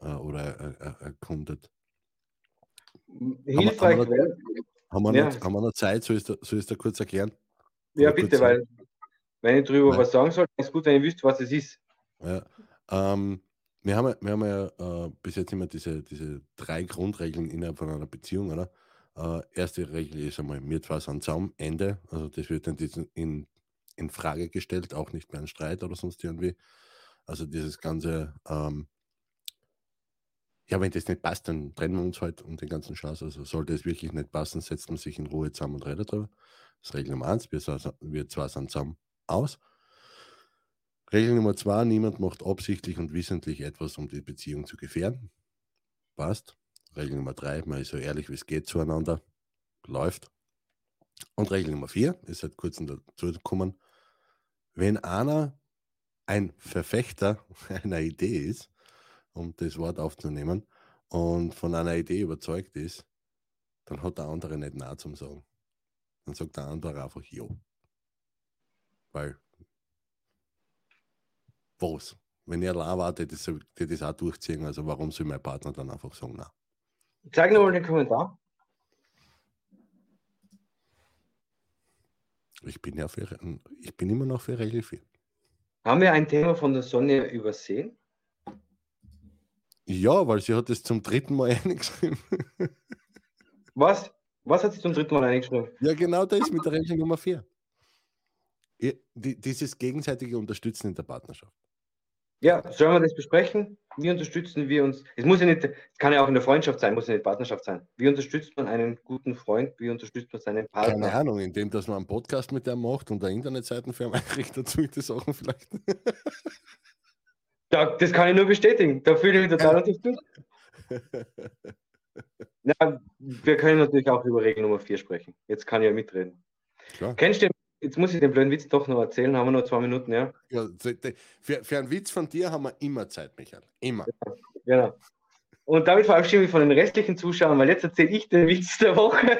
äh, oder äh, äh, erkundet. Hilfreich haben wir-. Haben wir, Ja. noch, haben wir noch Zeit? Soll ich da, soll ich da kurz erklären? Ja, Oder bitte, weil wenn ich drüber Nein. was sagen soll, ist gut, wenn ihr wisst, was es ist. Ja, ähm, wir haben, ja- wir haben ja äh, bis jetzt immer diese, diese drei Grundregeln innerhalb von einer Beziehung, oder? Äh, erste Regel ist einmal, wir zwei sind zusammen, Ende. Also das wird dann in, in Frage gestellt, auch nicht mehr ein Streit oder sonst irgendwie. Also dieses ganze, ähm, ja, wenn das nicht passt, dann trennen wir uns halt und den ganzen Scheiß. Also sollte es wirklich nicht passen, setzt man sich in Ruhe zusammen und redet drüber. Das ist Regel Nummer eins, wir, wir zwei sind zusammen aus. Regel Nummer zwei, niemand macht absichtlich und wissentlich etwas, um die Beziehung zu gefährden. Passt. Regel Nummer drei, man ist so ehrlich, wie es geht zueinander. Läuft. Und Regel Nummer vier, ist seit kurzem dazu gekommen, wenn einer ein Verfechter einer Idee ist, um das Wort aufzunehmen, und von einer Idee überzeugt ist, dann hat der andere nicht Nein zum Sagen. Dann sagt der andere einfach Jo. Weil was? Wenn er allein war, das, die das auch durchziehen, also warum soll mein Partner dann einfach sagen, nein? Zeig nochmal den Kommentar. Ich bin ja für, ich bin immer noch für Regel 4. Haben wir ein Thema von der Sonja übersehen? Ja, weil sie hat es zum dritten Mal eingeschrieben. Was? Was hat sie zum dritten Mal eingeschrieben? ja, genau das mit der Regel Nummer 4. Die, dieses gegenseitige Unterstützen in der Partnerschaft. Ja, sollen wir das besprechen? Wie unterstützen wir uns? Es muss ja nicht, es kann ja auch in der Freundschaft sein, muss ja nicht Partnerschaft sein. Wie unterstützt man einen guten Freund? Wie unterstützt man seinen Keine Partner? Ahnung, indem dass man einen Podcast mit dem macht und eine Internetseiten für ihn einrichtet, solche Sachen vielleicht. Da, das kann ich nur bestätigen. Da fühle ich mich total unterstützt. Ja, wir können natürlich auch über Regel Nummer 4 sprechen. Jetzt kann ich ja mitreden. Klar. Kennst du den jetzt muss ich den blöden Witz doch noch erzählen, haben wir noch zwei Minuten, ja? Ja, für, für einen Witz von dir haben wir immer Zeit, Michael. Immer. Genau. Und damit verabschiede ich mich von den restlichen Zuschauern, weil jetzt erzähle ich den Witz der Woche.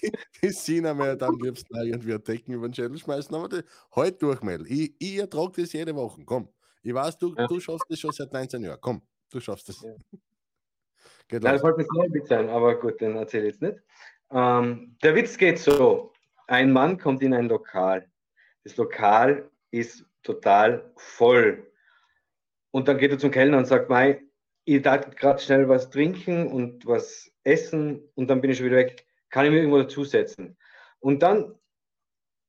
Die, die Sina mir dann liebsten irgendwie Decken über den Schädel schmeißen, aber die, heute durch, Mel. Ich, ich ertrage das jede Woche. Komm. Ich weiß, du, ja. du schaffst das schon seit 19 Jahren. Komm, du schaffst das. Ja. Geht Nein, das wollte ein Witz sein, aber gut, den erzähle ich jetzt nicht. Ähm, der Witz geht so: Ein Mann kommt in ein Lokal. Das Lokal ist total voll. Und dann geht er zum Kellner und sagt: Mei, ich darf gerade schnell was trinken und was essen und dann bin ich schon wieder weg. Kann ich mir irgendwo dazusetzen? Und dann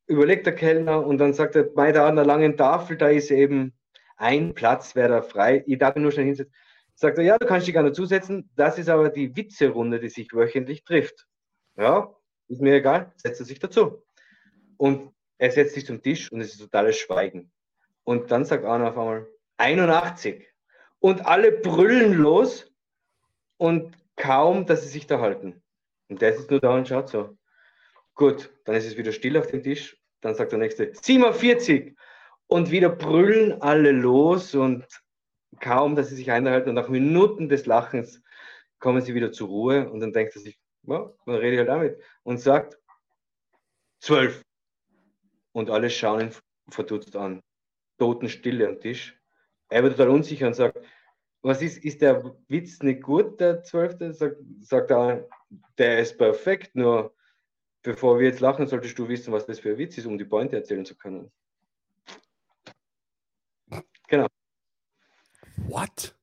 überlegt der Kellner und dann sagt er, bei da an der langen Tafel, da ist eben ein Platz, wäre da frei. Ich darf mich nur schnell hinsetzen. Sagt er, ja, du kannst dich gerne dazusetzen. Das ist aber die Witze-Runde, die sich wöchentlich trifft. Ja, ist mir egal, setzt er sich dazu. Und er setzt sich zum Tisch und es ist totales Schweigen. Und dann sagt Arne auf einmal, 81 und alle brüllen los und kaum, dass sie sich da halten. Und der sitzt nur da und schaut so. Gut, dann ist es wieder still auf dem Tisch. Dann sagt der nächste 47 und wieder brüllen alle los und kaum, dass sie sich einhalten und nach Minuten des Lachens kommen sie wieder zur Ruhe und dann denkt er sich, ja, dann rede ich halt damit und sagt 12. Und alle schauen ihn verdutzt an. Totenstille am Tisch. Er wird total unsicher und sagt, was ist, ist der Witz nicht gut, der Zwölfte? Sagt, sagt er, der ist perfekt, nur bevor wir jetzt lachen, solltest du wissen, was das für ein Witz ist, um die Pointe erzählen zu können. Genau. What?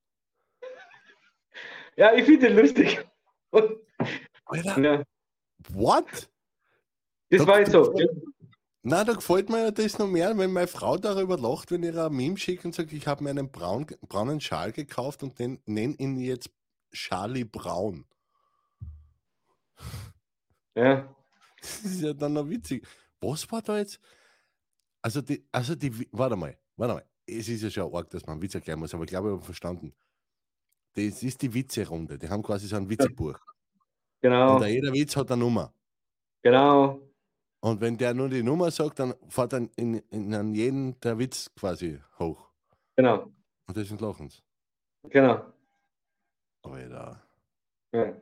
Ja, ich finde den lustig. Alter, ja. What? Das da, war jetzt so. Na, da gefällt mir das noch mehr, wenn meine Frau darüber lacht, wenn ihr ein Meme schickt und sagt, ich habe mir einen braun, braunen Schal gekauft und den nenne ihn jetzt Charlie Braun. Ja. Das ist ja dann noch witzig. Was war da jetzt? Also die, also die, warte mal, warte mal. Es ist ja schon arg, dass man Witze erklären muss, aber ich glaube, ich habe verstande. Das ist die Witze-Runde. Die haben quasi so ein Witzebuch. Genau. Und jeder Witz hat eine Nummer. Genau. Und wenn der nur die Nummer sagt, dann fährt dann in, in an jeden der Witz quasi hoch. Genau. Und das sind Lachens. Genau. Alter. Ja.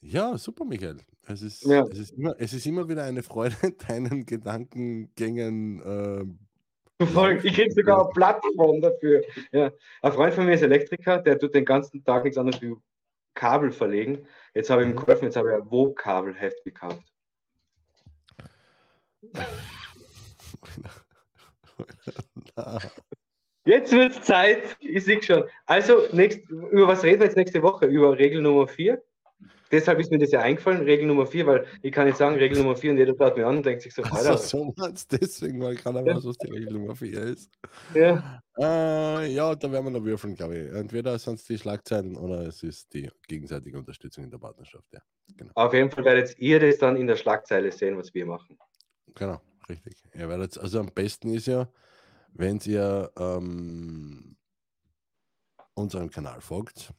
ja, super, Michael. Es ist, ja. es, ist immer, es ist immer wieder eine Freude, deinen Gedankengängen äh, Ich kriege sogar eine Plattform dafür. Ja. Ein Freund von mir ist Elektriker, der tut den ganzen Tag nichts anderes wie Kabel verlegen. Jetzt habe ich ihm geholfen, jetzt habe ich ein Wo-Kabelheft gekauft. Jetzt wird es Zeit, ich sehe schon. Also, nächst, über was reden wir jetzt nächste Woche? Über Regel Nummer 4? Deshalb ist mir das ja eingefallen, Regel Nummer 4, weil ich kann nicht sagen, Regel Nummer 4 und jeder schaut mir an und denkt sich so, Alter. Also, so deswegen, keiner weiß, was die Regel Nummer 4 ist. Ja. Äh, ja, da werden wir noch würfeln, glaube ich. Entweder sind es die Schlagzeilen oder es ist die gegenseitige Unterstützung in der Partnerschaft. Ja. Genau. Auf jeden Fall werdet ihr das dann in der Schlagzeile sehen, was wir machen. Genau, richtig. Ihr werdet, also am besten ist ja, wenn ihr ähm, unserem Kanal folgt,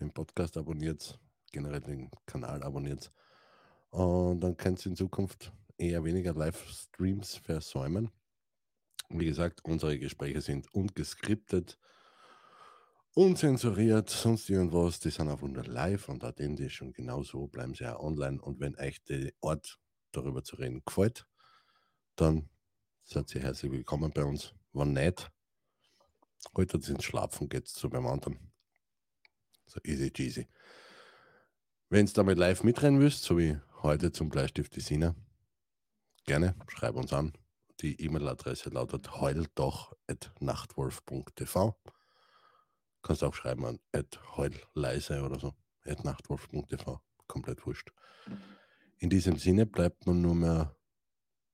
den Podcast abonniert, generell den Kanal abonniert. Und dann könnt ihr in Zukunft eher weniger Livestreams versäumen. Wie gesagt, unsere Gespräche sind ungeskriptet, unzensuriert, sonst irgendwas. Die sind auf unser Live und authentisch und genauso bleiben sie ja online. Und wenn euch der Ort darüber zu reden gefällt, dann seid ihr herzlich willkommen bei uns. Wenn nicht, heute ins Schlafen geht es zu beim anderen. So easy cheesy. Wenn es damit live mitrennen willst, so wie heute zum Bleistift Sina, gerne schreib uns an. Die E-Mail-Adresse lautet heuldoch.nachtwolf.tv. Kannst auch schreiben an heulleise oder so. nachtwolf.tv. Komplett wurscht. In diesem Sinne bleibt man nur mehr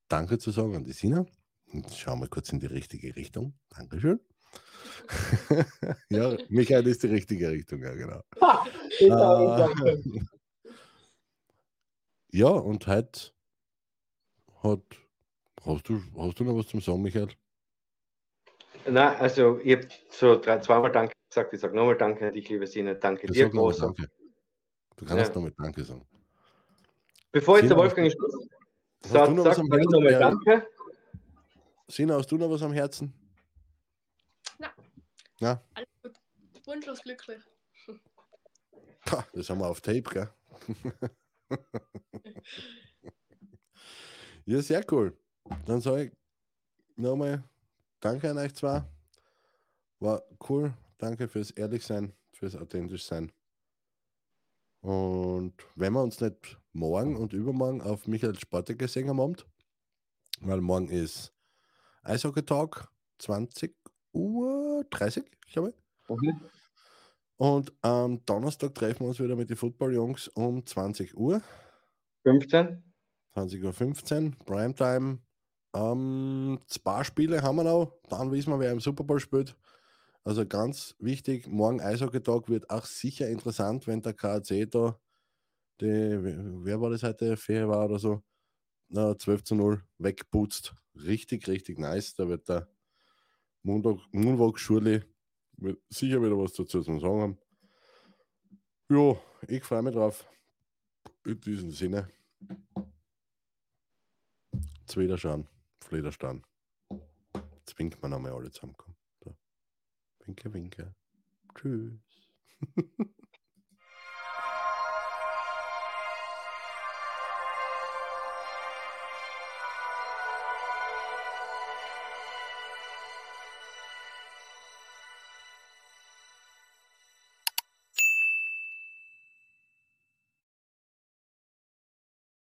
Danke zu sagen an die Sina. Jetzt schauen wir kurz in die richtige Richtung. Dankeschön. ja, Michael ist die richtige Richtung, ja, genau. äh, ja, und heute hat. Hast du, hast du noch was zum Sagen, Michael? Nein, also ich habe so drei, zweimal Danke gesagt. Ich sage nochmal Danke an dich, liebe Sina. Danke dir, großer. Du kannst ja. noch mit Danke sagen. Bevor jetzt der Wolfgang ist, Sag, du noch sag nochmal. Danke. Sina, hast du noch was am Herzen? Na. Na, Alles gut. Wunschlos glücklich. Pah, das haben wir auf Tape, gell? ja, sehr cool. Dann sage ich nochmal Danke an euch zwei. War cool. Danke fürs Ehrlichsein, fürs authentisch sein. Und wenn wir uns nicht morgen und übermorgen auf Michael Sportek gesehen am Abend, weil morgen ist Eishockey-Tag, 20 Uhr 30, glaube ich. Mhm. Und am Donnerstag treffen wir uns wieder mit den Football-Jungs um 20 Uhr, 15. 20.15 Uhr, Primetime. Ähm, zwei Spiele haben wir noch, dann wissen wir, wer im Super Bowl spielt. Also ganz wichtig, morgen Eishockey-Tag wird auch sicher interessant, wenn der KAC da, die, wer war das heute, Fehe war oder so, na, 12 zu 0 wegputzt. Richtig, richtig nice. Da wird der Moonwalk Schurli wird sicher wieder was dazu zu sagen haben. Ja, ich freue mich drauf. In diesem Sinne. Zu Wiederschauen. Flederstein. Jetzt winken wir nochmal alle zusammen. Komm. So. Winke, winke. Tschüss.